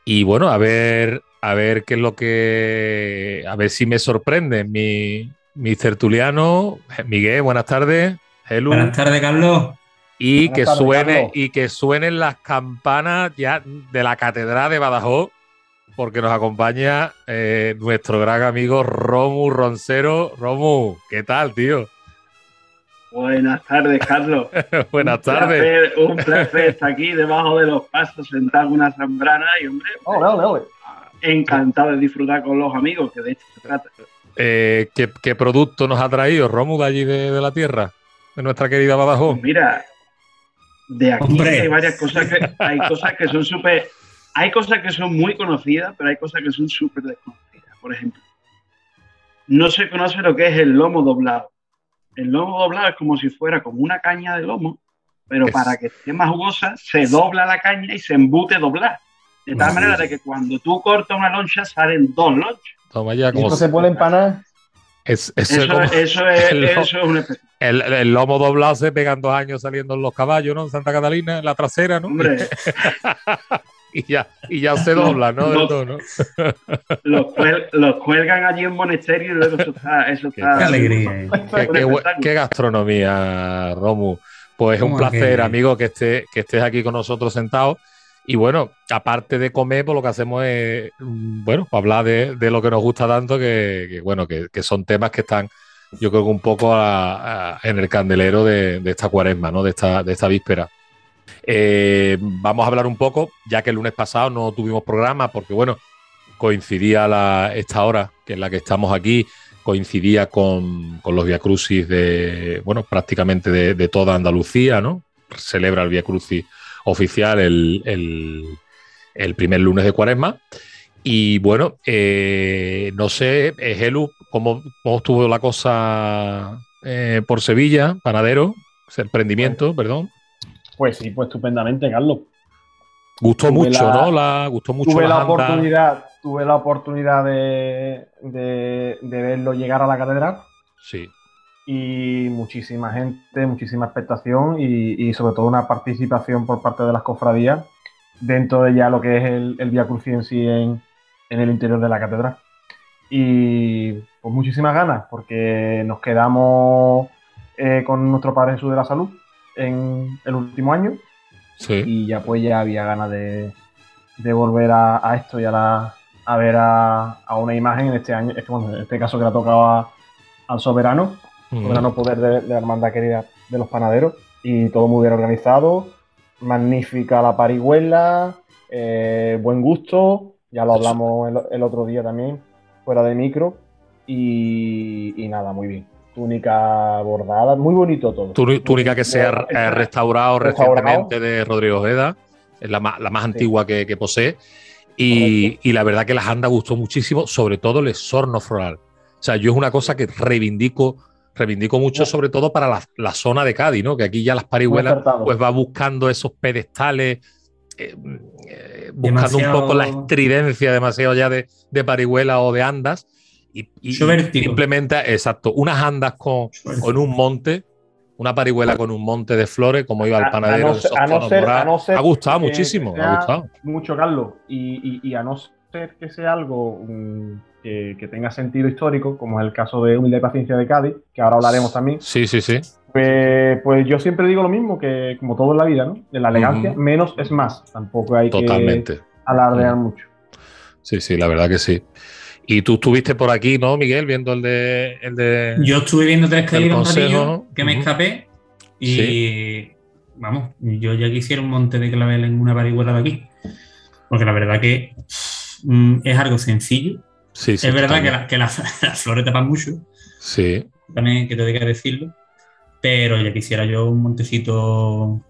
B: Y bueno, a ver, a ver qué es lo que. A ver si me sorprende mi, mi tertuliano. Miguel, buenas tardes.
F: Buenas tardes, Carlos.
B: Y que suene, y que suenen las campanas ya de la Catedral de Badajoz, porque nos acompaña eh, nuestro gran amigo Romu Roncero. Romu, ¿qué tal, tío?
G: Buenas tardes, Carlos.
B: Buenas tardes.
G: un placer estar aquí debajo de los pasos, sentado en una zambrana y, hombre, encantado de disfrutar con los amigos, que de esto se trata.
B: Eh, ¿qué, producto nos ha traído Romu de allí de, la tierra? De nuestra querida Badajoz.
G: Pues mira, de aquí hay varias cosas que hay cosas que son súper. Hay cosas que son muy conocidas, pero hay cosas que son súper desconocidas. Por ejemplo, no se conoce lo que es el lomo doblado. El lomo doblado es como si fuera como una caña de lomo, pero para que esté más jugosa, se dobla la caña y se embute doblar. De tal manera de que cuando tú cortas una loncha, salen dos lonchas.
H: Toma ya, como se puede empanar?
B: eso,
G: es, eso es un
B: el, el, lomo doblado se pegan dos años saliendo en los caballos, ¿no? En Santa Catalina, en la trasera, ¿no?
G: Hombre.
B: y, ya, y ya se dobla, ¿no? Los,
G: ¿no? Los, cuelgan allí en monasterio y luego eso está. Eso
B: qué, alegría. Qué, gastronomía, Romu. Pues es un placer, amigo, que, esté, que estés aquí con nosotros sentado. Y bueno, aparte de comer, pues lo que hacemos es, mm, bueno, hablar de, de lo que nos gusta tanto, que, bueno, que, que, son temas que están yo creo que un poco en el candelero de, esta cuaresma, ¿no? de, esta, de esta víspera. Eh, vamos a hablar un poco, ya que el lunes pasado no tuvimos programa, porque bueno, coincidía la, esta hora, que es la que estamos aquí, coincidía con, los Via Crucis de, bueno, prácticamente de, toda Andalucía, ¿no? Celebra el Via Crucis oficial el, el primer lunes de cuaresma. Y bueno, eh, no sé, Gelu, ¿cómo, ¿cómo, estuvo la cosa eh, por Sevilla, panadero, emprendimiento, perdón?
H: Pues sí, pues estupendamente, Carlos.
B: Gustó mucho, ¿no? La, gustó mucho
H: tuve la, oportunidad, tuve la oportunidad de, verlo llegar a la catedral.
B: Sí.
H: Y muchísima gente, muchísima expectación y, sobre todo una participación por parte de las cofradías dentro de ya lo que es el, el Via Crucis en sí en, en el interior de la catedral. Y pues muchísimas ganas, porque nos quedamos eh, con nuestro Padre Jesús de la Salud en el último año. Y ya pues ya había ganas de, volver a, esto y a, la, a ver a, una imagen en este año, este, en este caso que le ha tocado al soberano, soberano poder de, la hermandad querida de los panaderos. Y todo muy bien organizado, magnífica la parihuela, eh, buen gusto, ya lo hablamos el, otro día también, fuera de micro. Y, nada, muy bien. Túnica bordada, muy bonito todo.
B: Túnica que se ha restaurado, recientemente de Rodrigo Ojeda, es la más, la más antigua que, posee. Y, la verdad que las anda gustó muchísimo, sobre todo el esorno floral. O sea, yo es una cosa que reivindico, reivindico mucho, sobre todo para la, zona de Cádiz, ¿no? Que aquí ya las parihuelas pues va buscando esos pedestales eh, eh, buscando un poco la estridencia demasiado ya de, de parihuela o de andas. Y, implementa, exacto, unas andas con, con, un monte, una parihuela con un monte de flores, como iba el panadero. ha gustado muchísimo, ha gustado.
H: Mucho, Carlos. Y, a no ser que sea algo mm, que, tenga sentido histórico, como es el caso de Humilde Paciencia de Cádiz, que ahora hablaremos también.
B: Sí, sí, sí.
H: Pues, pues, yo siempre digo lo mismo que como todo en la vida, ¿no? En la elegancia, menos es más. Tampoco hay que alardear mucho.
B: Sí, sí, la verdad que sí. Y tú estuviste por aquí, ¿no, Miguel? Viendo el de. El de
F: yo estuve viendo tres caídas que me escapé. Y vamos, yo ya quisiera un monte de clavel en una parihuela de aquí. Porque la verdad que mm, es algo sencillo. Sí, sí, es verdad que, la, que las flores tapan mucho.
B: Sí.
F: También que te que decirlo. Pero ya quisiera yo un montecito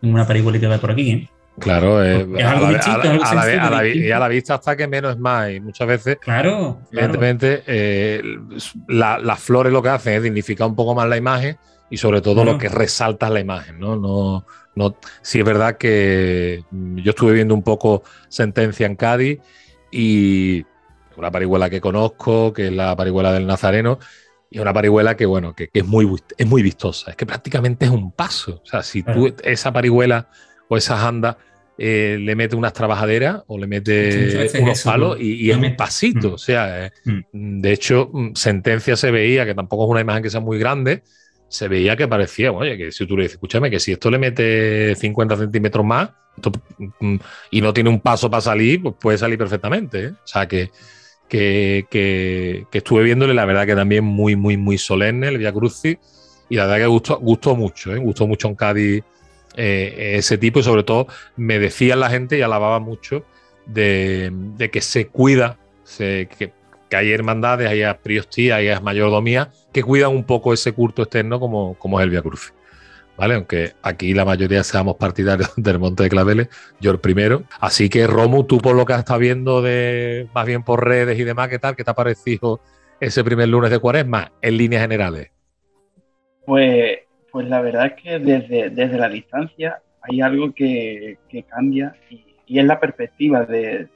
F: en una parihuelita de por aquí, ¿eh?
B: Claro, es algo distinto, y a la vista hasta que menos es más. Y muchas veces,
F: claro,
B: evidentemente, eh, las flores lo que hacen es dignificar un poco más la imagen y sobre todo lo que resalta la imagen, ¿no? No, no, sí es verdad que yo estuve viendo un poco Sentencia en Cádiz y una parihuela que conozco, que es la parihuela del Nazareno, y una parihuela que, bueno, que, es, muy, es muy vistosa. Es que prácticamente es un paso. O sea, si tú esa parihuela o esas andas eh, le metes unas trabajaderas o le metes unos palos y, es un pasito. Mm. O sea, eh, mm. de hecho, mm, sentencia se veía, que tampoco es una imagen que sea muy grande, se veía que parecía, oye, que si tú le dices, escúchame, que si esto le mete 50 centímetros más y no tiene un paso para salir, pues puede salir perfectamente. ¿eh? O sea, que, que, estuve viéndole, la verdad que también muy, muy, muy solemne el Via Crucis. y la verdad que gustó, gustó mucho, gustó mucho en Cádiz eh, ese tipo y sobre todo me decía la gente y alababa mucho de, que se cuida, que, hay hermandades, hay priostía, hay mayordomía que cuidan un poco ese culto externo como, como es el Via Cruz. ¿Vale? Aunque aquí la mayoría seamos partidarios del Monte de Claveles, yo el primero. Así que, Romu, tú por lo que estado viendo de más bien por redes y demás, ¿qué tal? ¿Qué te ha parecido ese primer lunes de cuaresma en líneas generales?
G: Pues, pues la verdad es que desde, desde la distancia hay algo que, cambia y, es la perspectiva de,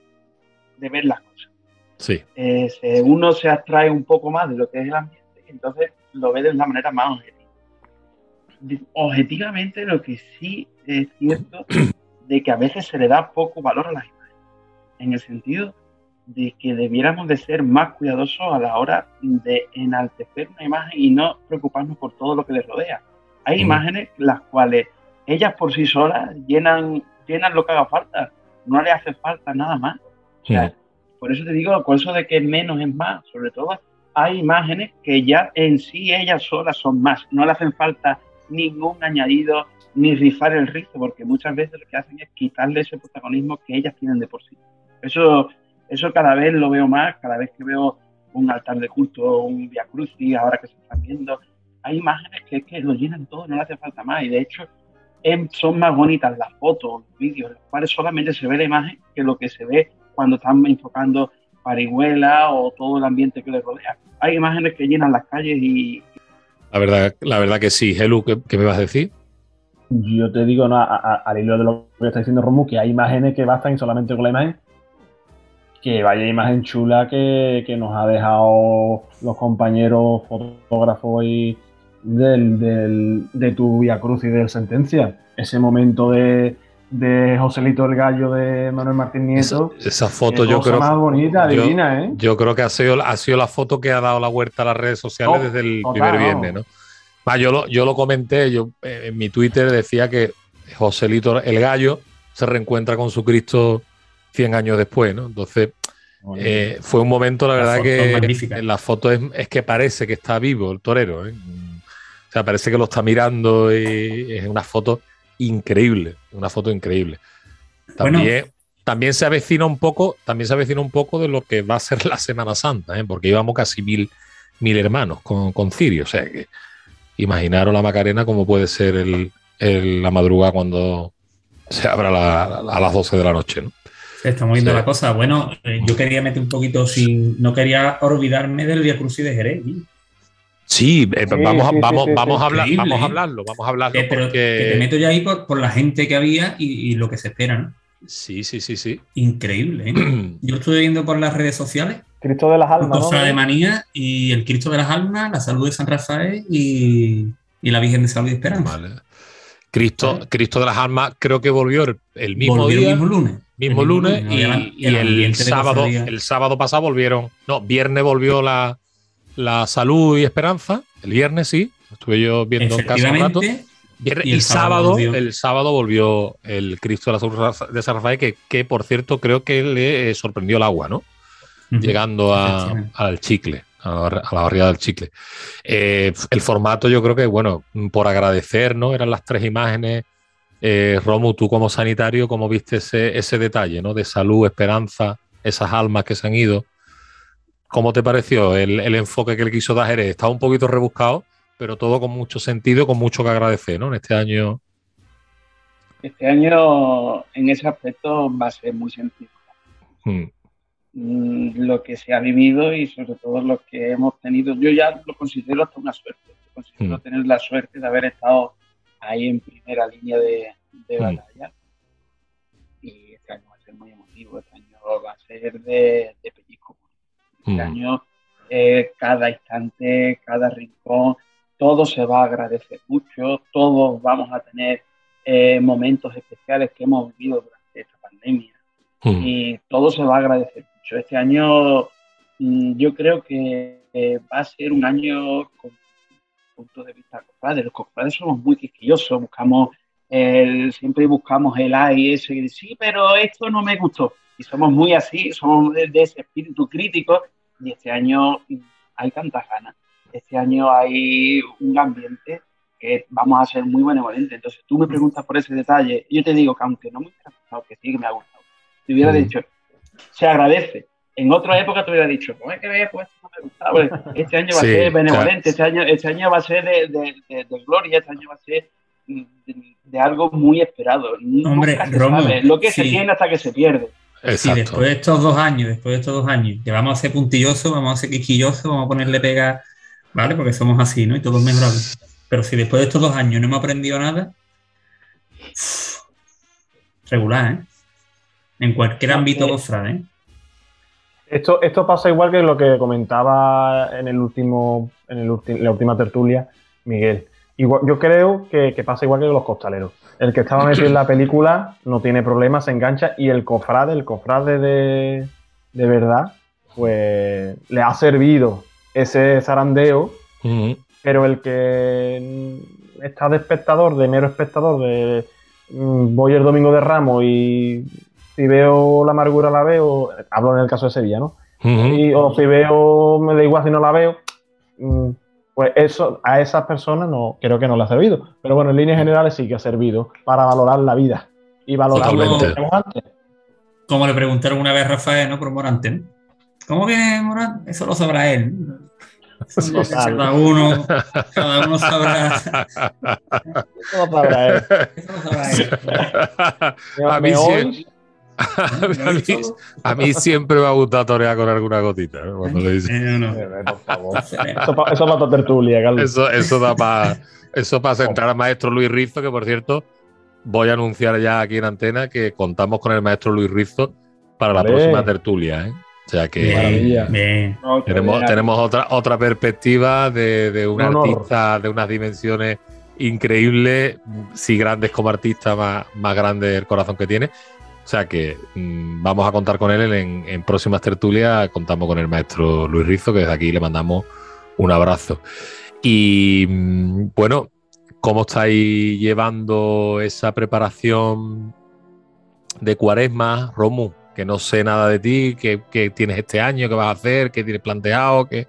G: ver las cosas.
B: Sí.
G: Eh, uno se abstrae un poco más de lo que es el ambiente, entonces lo ve de una manera más objetiva. Objetivamente lo que sí es cierto de que a veces se le da poco valor a las imágenes, en el sentido de que debiéramos de ser más cuidadosos a la hora de enaltecer una imagen y no preocuparnos por todo lo que les rodea. Hay imágenes las cuales ellas por sí solas llenan, llenan lo que haga falta, no le hace falta nada más. O sea, por eso te digo, por eso de que menos es más, sobre todo hay imágenes que ya en sí ellas solas son más, no le hacen falta ningún añadido ni rifar el rizo, porque muchas veces lo que hacen es quitarle ese protagonismo que ellas tienen de por sí. Eso eso cada vez lo veo más, cada vez que veo un altar de culto, un Via Crucis, ahora que se están viendo, hay imágenes que, que lo llenan todo, no le hace falta más. Y de hecho, em, son más bonitas las fotos, los vídeos, en los cuales solamente se ve la imagen que lo que se ve cuando están enfocando parihuela o todo el ambiente que les rodea. Hay imágenes que llenan las calles y...
B: La verdad, la verdad que sí. Helu, ¿qué, me vas a decir?
H: Yo te digo, no, al hilo de lo que está diciendo Romu, que hay imágenes que bastan solamente con la imagen que vaya imagen chula que, nos ha dejado los compañeros fotógrafos y del, de tu Via Cruz y de Sentencia. Ese momento de, de Joselito el Gallo de Manuel Martín Nieto.
B: Esa, foto yo creo.
H: más bonita, divina, ¿eh?
B: Yo creo que ha sido, ha sido la foto que ha dado la vuelta a las redes sociales oh, desde el primer viernes, ¿no? yo, lo, yo lo comenté, yo eh, en mi Twitter decía que Joselito el Gallo se reencuentra con su Cristo 100 años después, ¿no? Entonces, eh, fue un momento, la, verdad, que en la foto es, que parece que está vivo el torero. ¿eh? O sea, parece que lo está mirando y es una foto increíble, una foto increíble. También, también se avecina un poco, también se avecina un poco de lo que va a ser la Semana Santa, ¿eh? porque íbamos casi mil, mil hermanos con, con Cirio. O sea que imaginaros la Macarena como puede ser el, la madrugada cuando se abra a las 12 de la noche, ¿no?
F: Se está moviendo la cosa. Bueno, eh, yo quería meter un poquito sin. No quería olvidarme del Via Crucis de Jerez.
B: Sí, vamos, vamos, vamos, a hablar, vamos a hablarlo, vamos a hablarlo.
F: Eh, pero te meto ya ahí por, la gente que había y, lo que se espera, ¿no?
B: Sí, sí, sí, sí.
F: Increíble, ¿eh? Yo estuve viendo por las redes sociales.
H: Cristo de las Almas.
F: Cosa de manía y el Cristo de las Almas, la salud de San Rafael y, la Virgen de Salud y Esperanza. Vale.
B: Cristo, Cristo de las Almas creo que volvió el, mismo día.
F: El mismo lunes
B: mismo lunes y, el, sábado, el sábado pasado volvieron, no, viernes volvió la, salud y esperanza, el viernes sí, estuve yo viendo en casa un rato. y, sábado, el sábado volvió el Cristo de la de San Rafael, que, que por cierto creo que le sorprendió el agua, ¿no? Llegando al chicle, a la, barriada del chicle. Eh, el formato yo creo que, bueno, por agradecer, ¿no? Eran las tres imágenes eh, Romu, tú como sanitario, ¿cómo viste ese, detalle ¿no? de salud, esperanza, esas almas que se han ido? ¿Cómo te pareció el, enfoque que le quiso dar Jerez? Estaba un poquito rebuscado, pero todo con mucho sentido, con mucho que agradecer, ¿no? En este año.
G: Este año, en ese aspecto, va a ser muy sencillo. Hmm. Mm, lo que se ha vivido y sobre todo lo que hemos tenido, yo ya lo considero hasta una suerte. considero hmm. tener la suerte de haber estado ahí en primera línea de, mm. batalla. Y este año va a ser muy emotivo, este año va a ser de, de pellizco. Este mm. año, eh, cada instante, cada rincón, todo se va a agradecer mucho, todos vamos a tener eh, momentos especiales que hemos vivido durante esta pandemia. Mm. Y todo se va a agradecer mucho. Este año yo creo que eh, va a ser un año con punto de vista cofrades. Los cofrades somos muy quisquillosos, buscamos el, siempre buscamos el A y ese, y sí, pero esto no me gustó. Y somos muy así, somos de, ese espíritu crítico y este año hay tantas ganas este año hay un ambiente que vamos a ser muy benevolentes. Entonces tú me preguntas por ese detalle, yo te digo que aunque no me ha gustado, que sí que me ha gustado, te hubiera dicho, se agradece. En otra época te hubiera dicho, pues es que pues no me gustaba. Este año va a ser benevolente, este, año, este año va a ser de, de, de, gloria, este año va a ser de, algo muy esperado.
F: Hombre, Romo,
G: lo que se tiene hasta que se pierde.
F: Si después de estos dos años, después de estos dos años, que vamos a ser puntillosos, vamos a ser quisquillosos, vamos a ponerle pega, ¿vale? Porque somos así, ¿no? Y todos mejorables. Pero si después de estos dos años no hemos aprendido nada, regular, ¿eh? En cualquier ámbito cofrade, ¿eh?
H: Esto, esto pasa igual que lo que comentaba en el último, en el la última tertulia, Miguel. Igual, yo creo que, que, pasa igual que los costaleros. El que estaba metido en la película no tiene problemas, se engancha y el cofrade, el cofrade de, de verdad, pues le ha servido ese zarandeo, pero el que está de espectador, de mero espectador, de mm, voy el domingo de Ramos y si veo la amargura la veo, hablo en el caso de Sevilla, ¿no? y, o si veo, me da igual si no la veo, mm, pues eso a esas personas no creo que no le ha servido. Pero bueno, en líneas generales sí que ha servido para valorar la vida y valorar lo que tenemos
F: antes. Como le preguntaron una vez a Rafael, ¿no? Por Morante, ¿Cómo que Morante? Eso lo sabrá él. cada uno, cada uno sabrá. Eso lo sabrá él. Eso lo sabrá
B: él. A mí, sí, a, mí, siempre me ha gustado torear con alguna gotita. Cuando le dicen.
H: Eh, eso, para tertulia, Carlos.
B: Eso, eso da para eso para centrar al maestro Luis Rizo, que por cierto, voy a anunciar ya aquí en antena que contamos con el maestro Luis Rizo para la próxima tertulia. ¿eh? O sea que tenemos, tenemos otra, otra perspectiva de, de un artista de unas dimensiones increíbles, si grandes como artista, más, más grande el corazón que tiene. O sea que mm, vamos a contar con él en, próximas tertulias. Contamos con el maestro Luis Rizo, que desde aquí le mandamos un abrazo. Y mm, bueno, ¿cómo estáis llevando esa preparación de cuaresma, Romu? Que no sé nada de ti, ¿qué, tienes este año, qué vas a hacer, qué tienes planteado, qué...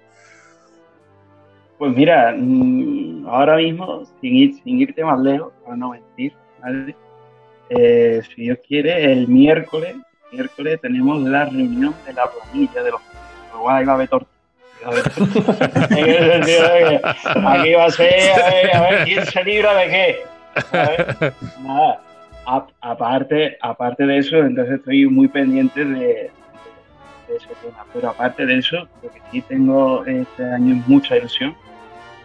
G: Pues mira, mm, ahora mismo, sin, ir, sin irte más lejos, para no mentir, ¿vale? Eh, si Dios quiere, el miércoles, miércoles tenemos la reunión de la planilla de los ahí va a haber torta. aquí va a ser a ver, a ver, quién se libra de qué. nada, aparte, aparte de eso, entonces estoy muy pendiente de, de, ese tema. Pero aparte de eso, lo que sí tengo este año mucha ilusión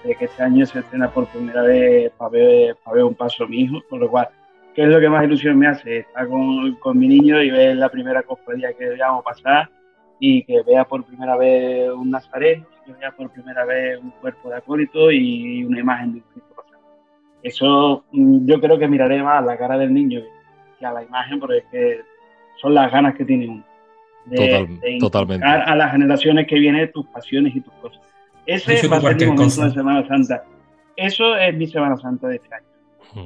G: de que este año se estrena por primera vez para ver, para ver un paso a mi hijo, con lo cual ¿Qué es lo que más ilusión me hace? Estar con, con mi niño y ver la primera cofradía que a pasar y que vea por primera vez un nazareno, que vea por primera vez un cuerpo de acólito y una imagen de un Cristo pasar. Eso mm, yo creo que miraré más a la cara del niño que a la imagen, porque es que son las ganas que tiene uno.
B: De, totalmente.
G: a las generaciones que vienen tus pasiones y tus cosas. Ese va a ser mi momento de Semana Santa. Eso es mi Semana Santa de este año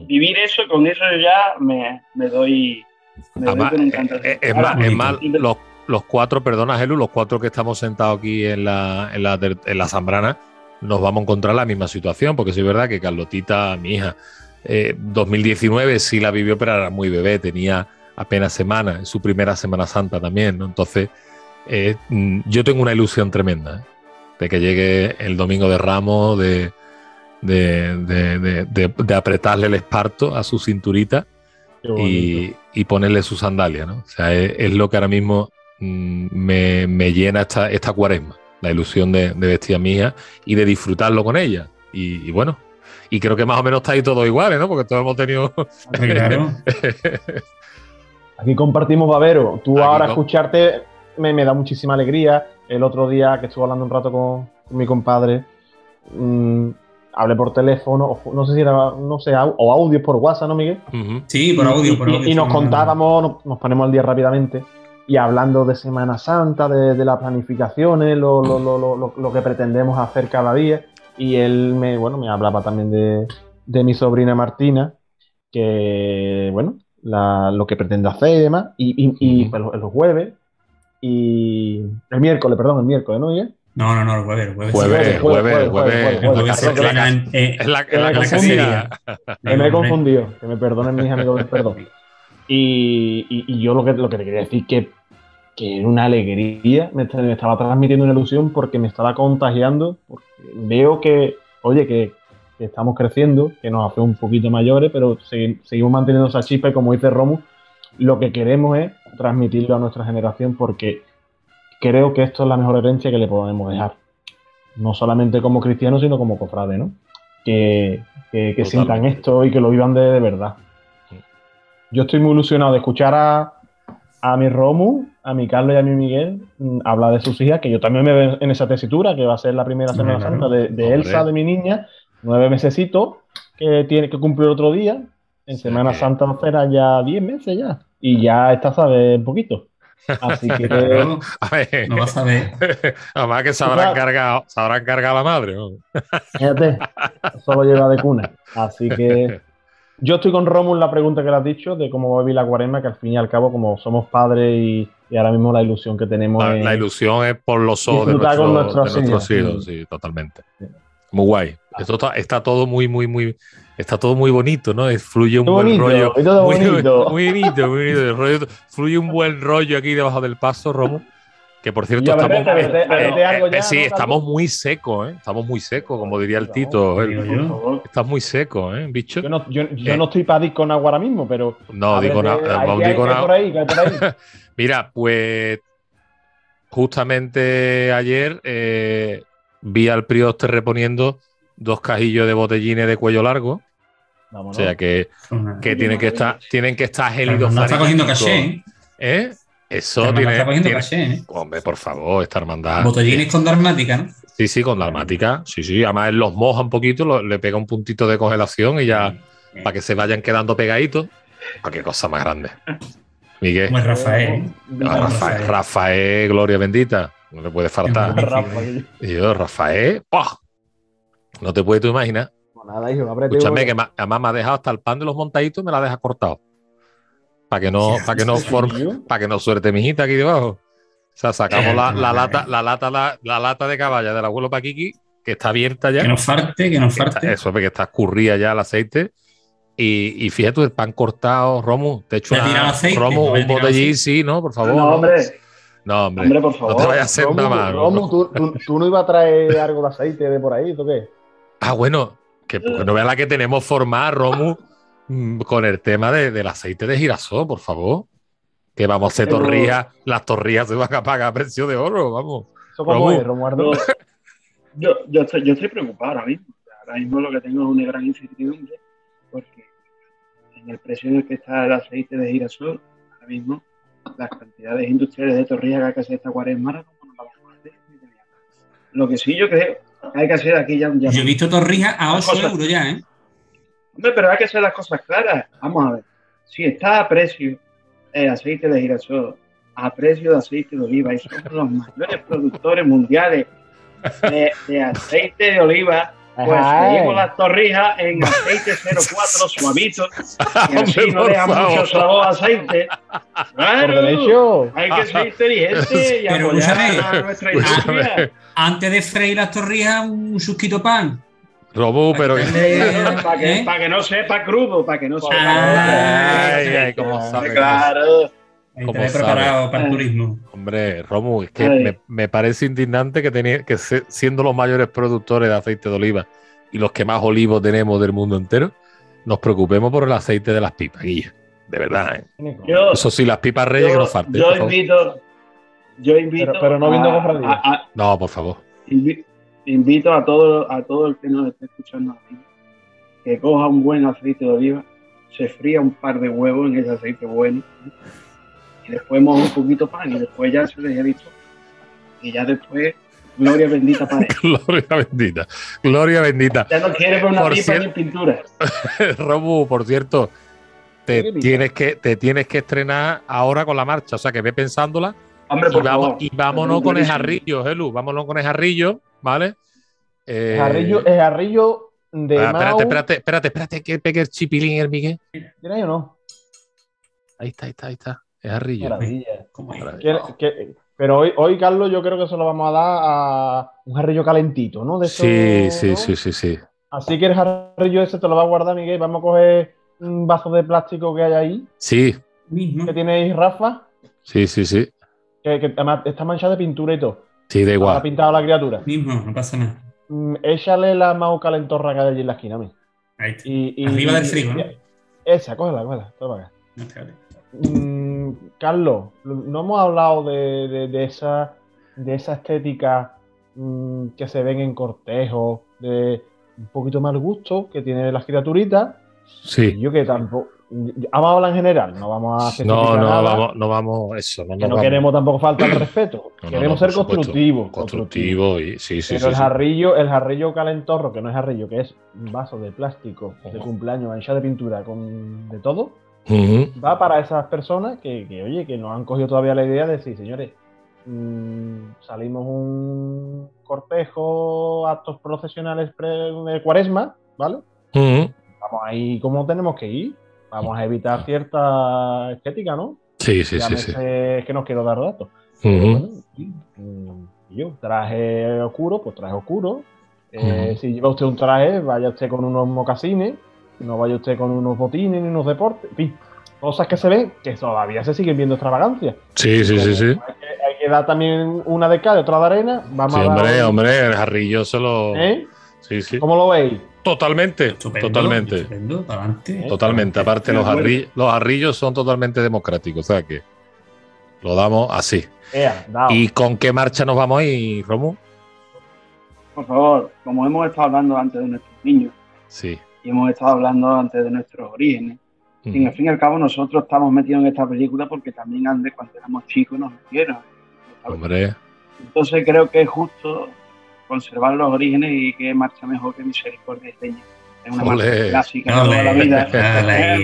G: vivir eso, con eso ya me, doy.
B: Eh, es, más, los, cuatro, perdona, Gelu, los cuatro que estamos sentados aquí en la, en la, en la Zambrana, nos vamos a encontrar la misma situación, porque sí es verdad que Carlotita, mi hija, 2019 eh, sí la vivió, pero era muy bebé, tenía apenas semanas, en su primera Semana Santa también, ¿no? Entonces, eh, mm, yo tengo una ilusión tremenda de que llegue el domingo de Ramos, de, de, apretarle el esparto a su cinturita y, ponerle su sandalia, ¿no? O sea, es, lo que ahora mismo mm, me, llena esta, esta cuaresma, la ilusión de, vestir a mi hija y de disfrutarlo con ella. Y, bueno, y creo que más o menos está ahí todo igual, ¿no? Porque todos hemos tenido...
H: Aquí compartimos Babero. Tú ahora escucharte me, da muchísima alegría. El otro día que estuve hablando un rato con, mi compadre, mm, hablé por teléfono, no sé si era, no sé, o audio por WhatsApp, ¿no, Miguel?
F: Sí, por audio, por audio.
H: Y, nos contábamos, nos, ponemos al día rápidamente, y hablando de Semana Santa, de, las planificaciones, lo, lo, lo, lo, que pretendemos hacer cada día, y él me, bueno, me hablaba también de, de mi sobrina Martina, que, bueno, lo que pretende hacer y demás, y, y, los, jueves, y el miércoles, perdón, el miércoles, ¿no, Miguel?
F: No, no, no, el jueves. Jueves,
B: jueves, jueves, jueves.
H: Es la que me he confundido. Que me perdonen mis amigos, perdón. Y, y, yo lo que, lo que te quería decir que que era una alegría, me, estaba transmitiendo una ilusión porque me estaba contagiando, porque veo que, oye, que, estamos creciendo, que nos hace un poquito mayores, pero seguimos manteniendo esa chispa y como dice Romu, lo que queremos es transmitirlo a nuestra generación porque creo que esto es la mejor herencia que le podemos dejar. No solamente como cristianos, sino como cofrades, ¿no? Que, que, sientan esto y que lo vivan de, de verdad. Yo estoy muy ilusionado de escuchar a, a mi Romu, a mi Carlos y a mi Miguel mm, habla de sus hijas, que yo también me veo en esa tesitura, que va a ser la primera Semana Santa de, Elsa, de mi niña, nueve mesecitos, que tiene que cumplir otro día. En Semana Santa será ya diez meses ya. Y ya está, sabe, un poquito. Así que.
F: no vas a ver.
B: Además que se habrán, cargado, se habrán cargado la madre.
H: Fíjate, solo lleva de cuna. Así que yo estoy con Romulo la pregunta que le has dicho de cómo va a vivir la cuaresma, que al fin y al cabo, como somos padres y, ahora mismo la ilusión que tenemos
B: la, la ilusión es por los ojos de, nuestros hijos, sí, totalmente. Muy guay. Esto está, todo muy, muy, muy, está todo muy bonito, ¿no? Fluye un buen rollo.
H: muy,
B: bonito. Muy, bonito, muy bonito. fluye un buen rollo aquí debajo del paso, Romo. Que por cierto, estamos, sí, estamos muy secos, ¿eh? Estamos muy secos, como diría el Tito. Estás muy seco, ¿eh, bicho?
H: Yo no, yo, yo no estoy para con agua ahora mismo, pero.
B: No, digo nada. Mira, pues justamente ayer eh, vi al Prioste reponiendo dos cajillos de botellines de cuello largo. O sea que, que tienen que estar, tienen que estar gélidos.
F: No está cogiendo caché.
B: ¿Eh? Eso tiene. ¿eh? Hombre, por favor, esta hermandad.
F: Botellines con darmática, ¿no?
B: Sí, sí, con darmática. Sí, sí. Además, él los moja un poquito, le pega un puntito de congelación y ya. Para que se vayan quedando pegaditos. ¿A ah, qué cosa más grande? Miguel.
F: Como Rafael.
B: Ah, Rafael, Rafael, gloria bendita. No le puede faltar. y yo, Rafael, No te puedes tú imaginar. nada, hijo, Escúchame, que además me ha dejado hasta el pan de los montaditos, me la deja cortado para que no, para que no forme, para que no suerte mi hijita aquí debajo. O sea, sacamos la, lata, la lata, la, lata de caballa del abuelo Paquiqui, que está abierta ya.
F: Que nos falte, que nos falte.
B: eso, porque está escurrida ya el aceite. Y, y fíjate, el pan cortado, Romu, te echo una, aceite, Romu, un botellín, sí, ¿no? Por favor.
G: No, hombre.
B: No, hombre.
G: por favor.
B: No te vayas a hacer nada más.
H: Romu, ¿tú, tú, no ibas a traer algo de aceite de por ahí, ¿tú qué?
B: Ah, bueno, que no veas la que tenemos formada, Romu. Mm, con el tema del aceite de girasol, por favor. Que vamos a hacer torrijas, las torrijas se van a pagar a precio de oro, vamos.
H: ¿Eso cómo es, Romualdo?
G: Yo, yo, estoy, yo estoy preocupado ahora mismo. Ahora mismo lo que tengo es una gran incertidumbre, porque en el precio en el que está el aceite de girasol, ahora mismo las cantidades industriales de torrijas que hay que hacer esta cuaresma no vamos a hacer. Lo que sí yo creo hay que hacer aquí ya un
F: Yo he visto torrijas a 8 euros ya, ¿eh?
G: Hombre, pero hay que hacer las cosas claras. Vamos a ver. Si está a precio el aceite de girasol, a precio de aceite de oliva, y somos los mayores productores mundiales de, aceite de oliva, pues pedimos las torrijas en aceite 04 suavito y así no deja mucho sabor aceite. Claro, hay que ser inteligente y apoyar a nuestra industria.
F: Antes de freír las torrijas, un susquito pan
B: Robo, pero.
G: Para que, para que, no sepa crudo, para que no sepa.
B: Ay, ay, como sabe.
G: Claro.
F: Como preparado para el turismo.
B: Hombre, Romu, es que me, me, parece indignante que, tenía, que siendo los mayores productores de aceite de oliva y los que más olivos tenemos del mundo entero, nos preocupemos por el aceite de las pipas, Guilla. De verdad, ¿eh? Eso sí, las pipas reyes que nos falten.
G: Yo invito. Yo invito.
H: Pero, no viendo a,
B: No, por favor
G: invito a todo, a todo el que nos esté escuchando aquí, que coja un buen aceite de oliva, se fría un par de huevos en ese aceite bueno, y después moja un poquito pan, y después ya se deje listo. Y ya después, gloria bendita para
B: gloria bendita, gloria bendita.
G: Ya no quiere ver una pipa ni pintura.
B: Robu, por cierto, te tienes, que, te tienes que estrenar ahora con la marcha, o sea que ve pensándola.
G: Hombre, por y, vamos,
B: y vámonos con el jarrillo, Helu, vámonos con el jarrillo ¿vale?
H: Eh... Jarrillo, es jarrillo de.
B: Ah, espérate, espérate, espérate, espérate, que pegue el chipilín el Miguel.
H: ¿Tiene ahí o no?
B: Ahí está, ahí está, ahí está. Es jarrillo.
H: Maravilla. ¿Qué, Pero hoy, hoy, Carlos, yo creo que se lo vamos a dar a un jarrillo calentito, ¿no?
B: sí, sí, sí, sí, sí.
H: Así que el jarrillo ese te lo va a guardar, Miguel. Vamos a coger un vaso de plástico que hay ahí.
B: Sí.
H: Que tiene Rafa.
B: Sí, sí, sí.
H: Que, además está manchado de pintura y todo.
B: Sí, da igual.
H: Ha pintado la criatura.
F: Mismo, no pasa nada.
H: Mm, échale la mau calentorra que hay allí en la esquina a mí.
F: Ahí Y, Arriba del frigo, ¿no?
H: Esa, cógela, cógela. Toma acá. Mm, Carlos, no hemos hablado de, esa, de esa estética mm, que se ven en cortejo, de un poquito más gusto que tiene las criaturitas.
B: Sí.
H: Yo que tampoco. Vamos a hablar en general, no vamos a
B: hacer No, no, vamos, no vamos, eso. No,
H: no queremos tampoco faltar el respeto. queremos ser constructivos.
B: Constructivo, y sí, sí.
H: Pero el jarrillo, el jarrillo calentorro, que no es jarrillo, que es un vaso de plástico de cumpleaños manchado de pintura con de todo, va para esas personas que, oye, que no han cogido todavía la idea de decir, señores, mm, salimos un cortejo, actos profesionales de cuaresma, ¿vale? Vamos ahí como tenemos que ir. Vamos a evitar cierta estética, ¿no?
B: Sí, sí, sí, sí.
H: Es que no quiero dar datos. Mm, yo, traje oscuro, pues traje oscuro. Eh, si lleva usted un traje, vaya usted con unos mocasines no vaya usted con unos botines ni unos deportes, en fin, cosas que se ven que todavía se siguen viendo extravagancias.
B: Sí, sí, sí, sí.
H: Hay que, dar también una de cal y otra de arena.
B: Vamos sí, hombre, hombre, el jarrillo se lo.
H: ¿Eh?
B: Sí, sí.
H: ¿Cómo lo veis?
B: Totalmente, totalmente. Totalmente. Aparte, los, jarrillos, los jarrillos son totalmente democráticos, o sea que lo damos así. ¿Y con qué marcha nos vamos ahí, Romu?
G: Por favor, como hemos estado hablando antes de nuestros niños,
B: sí
G: y hemos estado hablando antes de nuestros orígenes. Y al fin y al cabo nosotros estamos metidos en esta película porque también antes cuando éramos chicos nos metieron.
B: Hombre.
G: Entonces creo que es justo conservar los orígenes y que marcha mejor que Misericordia y Peña. Es una marcha clásica de toda la vida.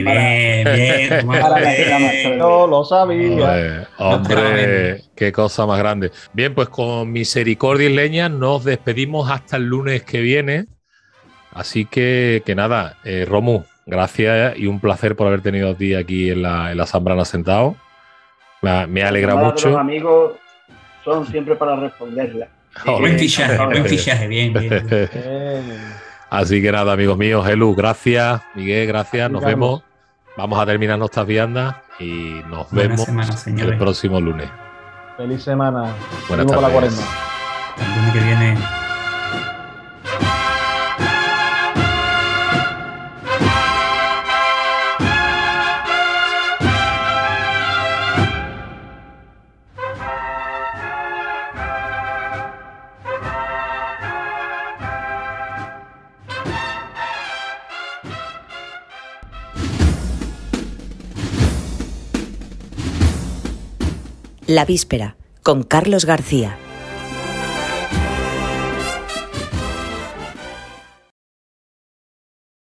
H: bien, No lo sabía.
B: Hombre, qué cosa más grande. Bien, pues con Misericordia y Leña nos despedimos hasta el lunes que viene. Así que, que nada, eh, Romu, gracias y un placer por haber tenido a ti aquí en la, en la Zambrana sentado. Me, alegra mucho.
G: Los amigos son siempre para responderla.
F: buen fichaje, buen fichaje, bien, bien.
B: Así que nada, amigos míos, Helu, gracias, Miguel, gracias, nos vemos. Vamos a terminar nuestras viandas y nos vemos el próximo lunes.
H: Feliz semana.
B: Buenas tardes.
F: El lunes que viene.
A: La víspera, con Carlos García.